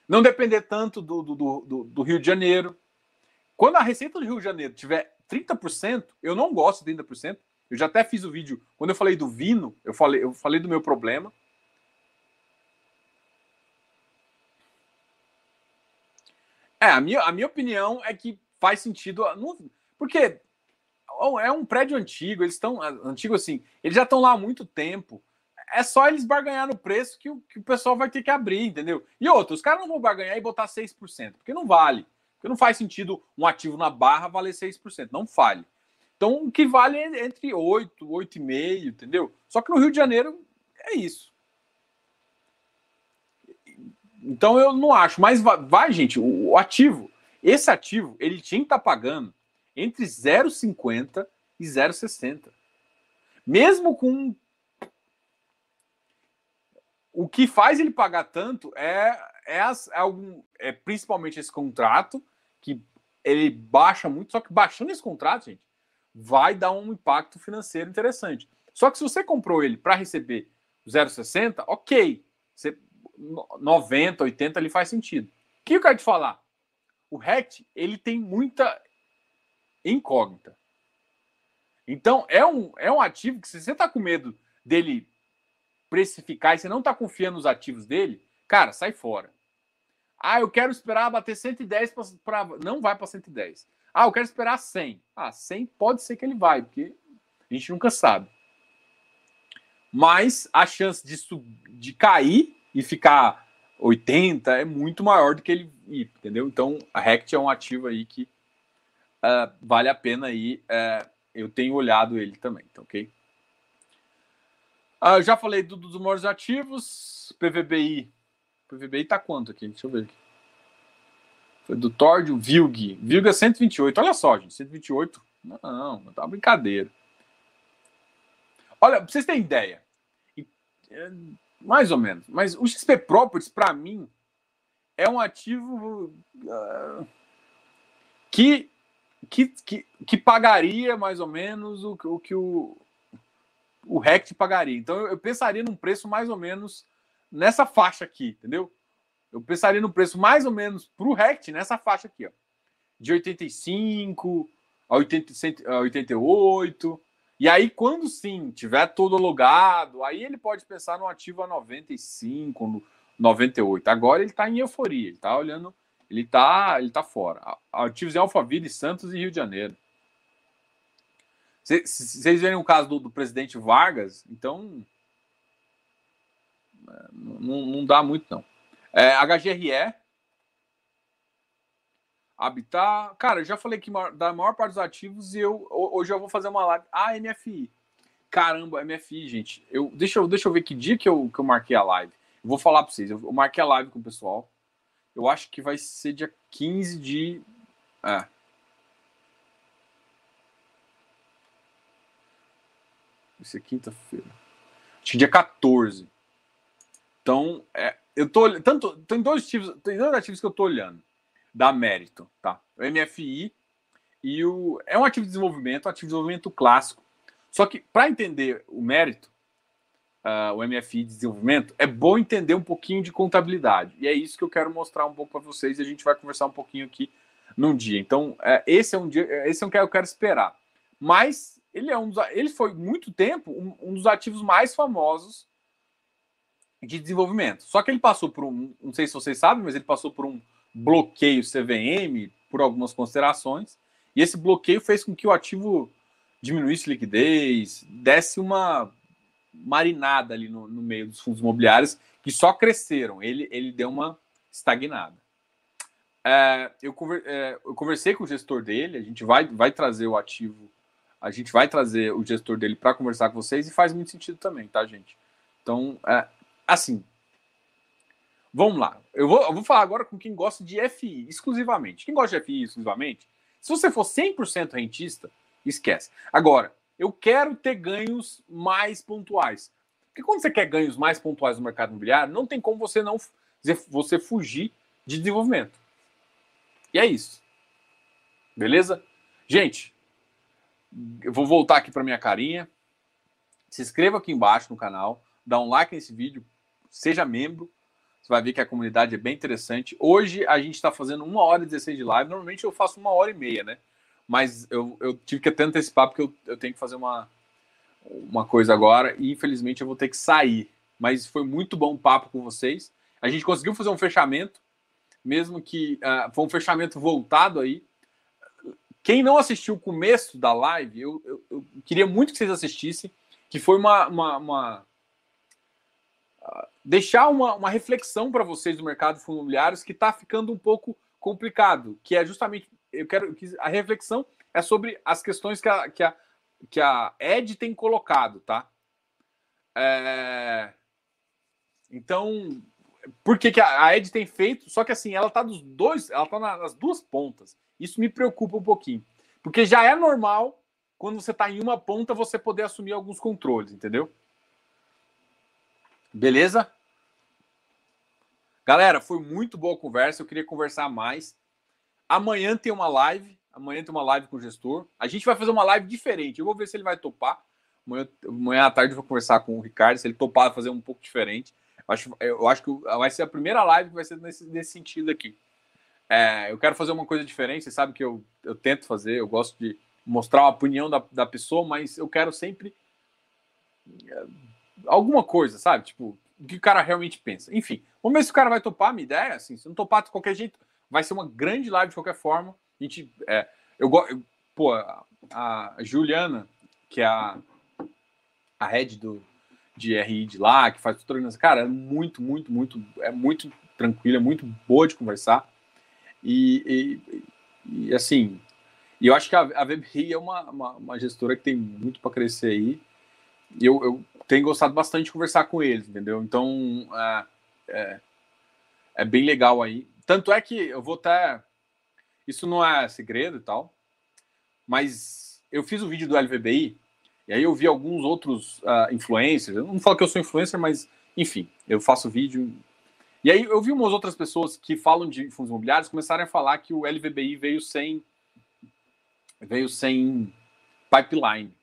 não depender tanto do, do, do, do Rio de Janeiro. Quando a receita do Rio de Janeiro tiver 30%, eu não gosto de 30%. Eu já até fiz o vídeo. Quando eu falei do Vino, eu falei, eu falei do meu problema. É, a minha, a minha opinião é que faz sentido. Não, porque é um prédio antigo, eles estão. Antigo assim, eles já estão lá há muito tempo. É só eles barganhar no preço que o, que o pessoal vai ter que abrir, entendeu? E outro, os caras não vão barganhar e botar 6%, porque não vale. Porque não faz sentido um ativo na barra valer 6%, não vale. Então, o que vale é entre 8, 8,5, entendeu? Só que no Rio de Janeiro é isso. Então eu não acho, mas vai, vai gente, o, o ativo, esse ativo, ele tinha que estar tá pagando entre 0,50 e 0,60. Mesmo com. O que faz ele pagar tanto é, é, as, é, algum, é principalmente esse contrato, que ele baixa muito, só que baixando esse contrato, gente, vai dar um impacto financeiro interessante. Só que se você comprou ele para receber 0,60, ok. Você, 90, 80 ali faz sentido. O que eu quero te falar? O RECT, ele tem muita incógnita. Então, é um, é um ativo que, se você está com medo dele precificar e você não está confiando nos ativos dele, cara, sai fora. Ah, eu quero esperar bater 110 para. Não vai para 110. Ah, eu quero esperar 100. Ah, 100 pode ser que ele vai, porque a gente nunca sabe. Mas a chance de, de cair e ficar 80 é muito maior do que ele ir, entendeu? Então, a Rect é um ativo aí que uh, vale a pena aí. Uh, eu tenho olhado ele também, tá ok? Uh, já falei do, dos maiores ativos, PVBI. PVBI tá quanto aqui? Deixa eu ver aqui. Foi do Tordio Vilg. Vilg é 128. Olha só, gente. 128. Não, não, tá uma brincadeira. Olha, pra vocês terem ideia. É, mais ou menos. Mas o XP Properties, para mim, é um ativo uh, que que, que, que pagaria mais ou menos o, o que o, o RECT pagaria. Então eu, eu pensaria num preço mais ou menos nessa faixa aqui, entendeu? Eu pensaria no preço mais ou menos para o RECT nessa faixa aqui, ó, de 85 a, 80, a 88. E aí, quando sim tiver todo logado, aí ele pode pensar no ativo a 95, no 98. Agora ele está em euforia, ele está olhando ele tá, ele tá fora. Ativos em Alphaville, Santos e Rio de Janeiro. Vocês verem o caso do, do, presidente Vargas, então é, não, não dá muito não. É, HGRE, Habitat, cara, eu já falei que da maior parte dos ativos e eu hoje eu vou fazer uma live. Ah, MFI. Caramba, MFI, gente. Eu deixa eu deixa eu ver que dia que eu, que eu marquei a live. Eu vou falar para vocês. Eu, eu marquei a live com o pessoal. Eu acho que vai ser dia 15 de. É. Vai ser quinta-feira. Acho que dia 14. Então, é, eu tô tanto tem dois ativos, tem dois ativos que eu tô olhando da mérito, tá? O MFI e o é um ativo de desenvolvimento, um ativo de desenvolvimento clássico. Só que para entender o mérito, uh, o MFI de desenvolvimento, é bom entender um pouquinho de contabilidade. E é isso que eu quero mostrar um pouco para vocês e a gente vai conversar um pouquinho aqui num dia. Então, é, esse é um dia, esse é um que eu quero esperar. Mas ele é um dos, ele foi muito tempo um, um dos ativos mais famosos de desenvolvimento. Só que ele passou por um, não sei se vocês sabem, mas ele passou por um bloqueio CVM por algumas considerações. E esse bloqueio fez com que o ativo diminuísse liquidez, desse uma marinada ali no, no meio dos fundos imobiliários que só cresceram. Ele, ele deu uma estagnada. É, eu, conver, é, eu, conversei com o gestor dele, a gente vai, vai trazer o ativo, a gente vai trazer o gestor dele para conversar com vocês e faz muito sentido também, tá, gente? Então, é, assim, vamos lá. Eu vou, eu vou falar agora com quem gosta de FI exclusivamente. Quem gosta de FI exclusivamente, se você for 100% rentista, esquece. Agora, eu quero ter ganhos mais pontuais. Porque quando você quer ganhos mais pontuais no mercado imobiliário, não tem como você não você fugir de desenvolvimento. E é isso. Beleza? Gente, eu vou voltar aqui para minha carinha. Se inscreva aqui embaixo no canal, dá um like nesse vídeo, seja membro. Você vai ver que a comunidade é bem interessante. Hoje a gente está fazendo uma hora e 16 de live. Normalmente eu faço uma hora e meia, né? mas eu, eu tive que até antecipar porque eu, eu tenho que fazer uma, uma coisa agora e infelizmente eu vou ter que sair. Mas foi muito bom o papo com vocês. A gente conseguiu fazer um fechamento, mesmo que uh, foi um fechamento voltado aí. Quem não assistiu o começo da live, eu, eu, eu queria muito que vocês assistissem, que foi uma, uma, uma deixar uma, uma reflexão para vocês do mercado de fundos imobiliários que está ficando um pouco complicado, que é justamente eu quero que a reflexão é sobre as questões que a, que a, que a Ed tem colocado, tá? É... Então, por que, que a Ed tem feito? Só que assim, ela tá dos dois, ela tá nas duas pontas. Isso me preocupa um pouquinho. Porque já é normal, quando você tá em uma ponta, você poder assumir alguns controles, entendeu? Beleza? Galera, foi muito boa a conversa. Eu queria conversar mais. Amanhã tem uma live. Amanhã tem uma live com o gestor. A gente vai fazer uma live diferente. Eu vou ver se ele vai topar. Amanhã, amanhã à tarde eu vou conversar com o Ricardo. Se ele topar fazer um pouco diferente. Eu acho, eu acho que vai ser a primeira live que vai ser nesse, nesse sentido aqui. É, eu quero fazer uma coisa diferente. Você sabe que eu, eu tento fazer. Eu gosto de mostrar a opinião da, da pessoa, mas eu quero sempre é, alguma coisa, sabe? Tipo, o que o cara realmente pensa. Enfim, vamos ver se o cara vai topar a minha ideia. Assim, se não topar de qualquer jeito, Vai ser uma grande live de qualquer forma. A gente, é, eu gosto, pô, a Juliana, que é a, a head do, de RI de lá, que faz tudo cara, é muito, muito, muito, é muito tranquila, é muito boa de conversar. E, e, e assim, eu acho que a, a VBI é uma, uma, uma, gestora que tem muito para crescer aí. Eu, eu, tenho gostado bastante de conversar com eles, entendeu? Então, é, é, é bem legal aí. Tanto é que eu vou até. Isso não é segredo e tal, mas eu fiz o vídeo do LVBI e aí eu vi alguns outros uh, influencers. Eu não falo que eu sou influencer, mas enfim, eu faço vídeo. E aí eu vi umas outras pessoas que falam de fundos imobiliários começarem a falar que o LVBI veio sem veio sem pipeline.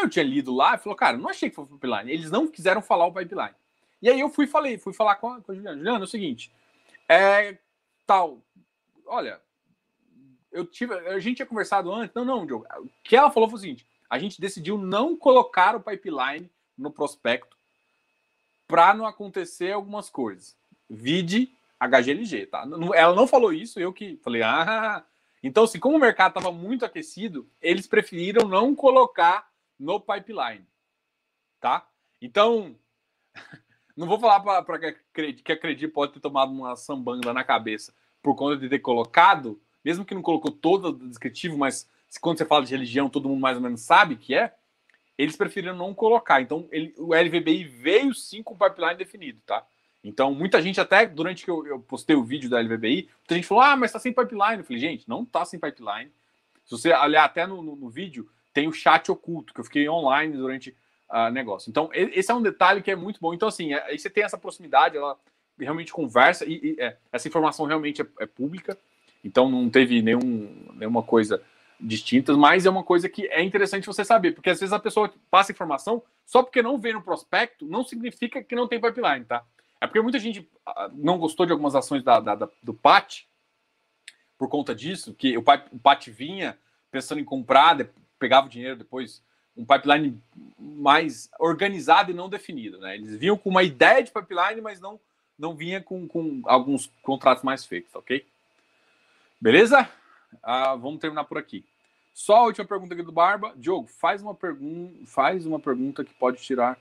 Eu tinha lido lá e falou, cara, não achei que foi pipeline. Eles não quiseram falar o pipeline. E aí eu fui falei, fui falar com a, com a Juliana. Juliana, é o seguinte, é tal. Olha, eu tive, a gente tinha conversado antes. Não, não, Diogo. O que ela falou foi o seguinte: a gente decidiu não colocar o pipeline no prospecto para não acontecer algumas coisas. Vide HGLG, tá? Ela não falou isso, eu que falei, ah. Então, assim, como o mercado estava muito aquecido, eles preferiram não colocar no pipeline, tá? Então, não vou falar para que acredite pode ter tomado uma sambanda na cabeça por conta de ter colocado, mesmo que não colocou todo o descritivo, mas quando você fala de religião, todo mundo mais ou menos sabe que é, eles preferiram não colocar. Então, ele, o LVBI veio sim com o pipeline definido, tá? Então, muita gente, até durante que eu, eu postei o vídeo da LVBI, muita gente falou: ah, mas tá sem pipeline. Eu falei, gente, não tá sem pipeline. Se você olhar até no, no, no vídeo, tem o chat oculto, que eu fiquei online durante uh, negócio. Então, esse é um detalhe que é muito bom. Então, assim, é, aí você tem essa proximidade, ela realmente conversa, e, e é, essa informação realmente é, é, pública, então não teve nenhum, nenhuma coisa distinta, mas é uma coisa que é interessante você saber, porque às vezes a pessoa passa informação só porque não vê no prospecto, não significa que não tem pipeline, tá? É porque muita gente ah, não gostou de algumas ações da, da, da do PAT por conta disso, que o, o PAT vinha pensando em comprar, pegava o dinheiro depois um pipeline mais organizado e não definido. Né? Eles vinham com uma ideia de pipeline, mas não, não vinha com, com alguns contratos mais feitos, ok? Beleza? Ah, vamos terminar por aqui. Só a última pergunta aqui do Barba. Diogo, faz uma, pergun faz uma pergunta que pode tirar,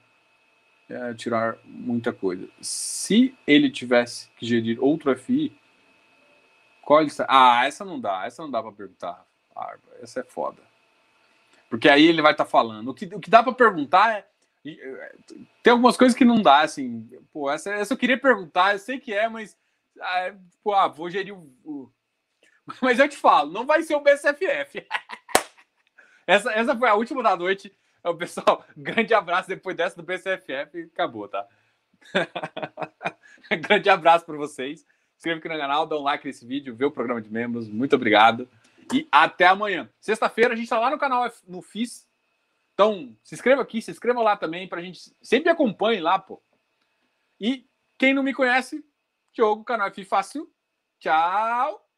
é, tirar muita coisa. Se ele tivesse que gerir outro FI, qual ele... Ah, essa não dá. Essa não dá para perguntar, Barba. Essa é foda. Porque aí ele vai estar tá falando. O que, o que dá para perguntar é. Tem algumas coisas que não dá, assim. Pô, essa, essa eu queria perguntar, eu sei que é, mas. Ah, pô, ah, vou gerir o, o. Mas eu te falo, não vai ser o BCFF. essa, essa foi a última da noite. O pessoal, grande abraço depois dessa do BCFF acabou, tá? grande abraço para vocês. Inscreva aqui no canal, dá um like nesse vídeo, vê o programa de membros. Muito obrigado. E até amanhã. Sexta-feira a gente está lá no canal no FIS. Então, se inscreva aqui, se inscreva lá também para a gente sempre acompanhe lá, pô. E quem não me conhece, Diogo, canal F Fácil. Tchau.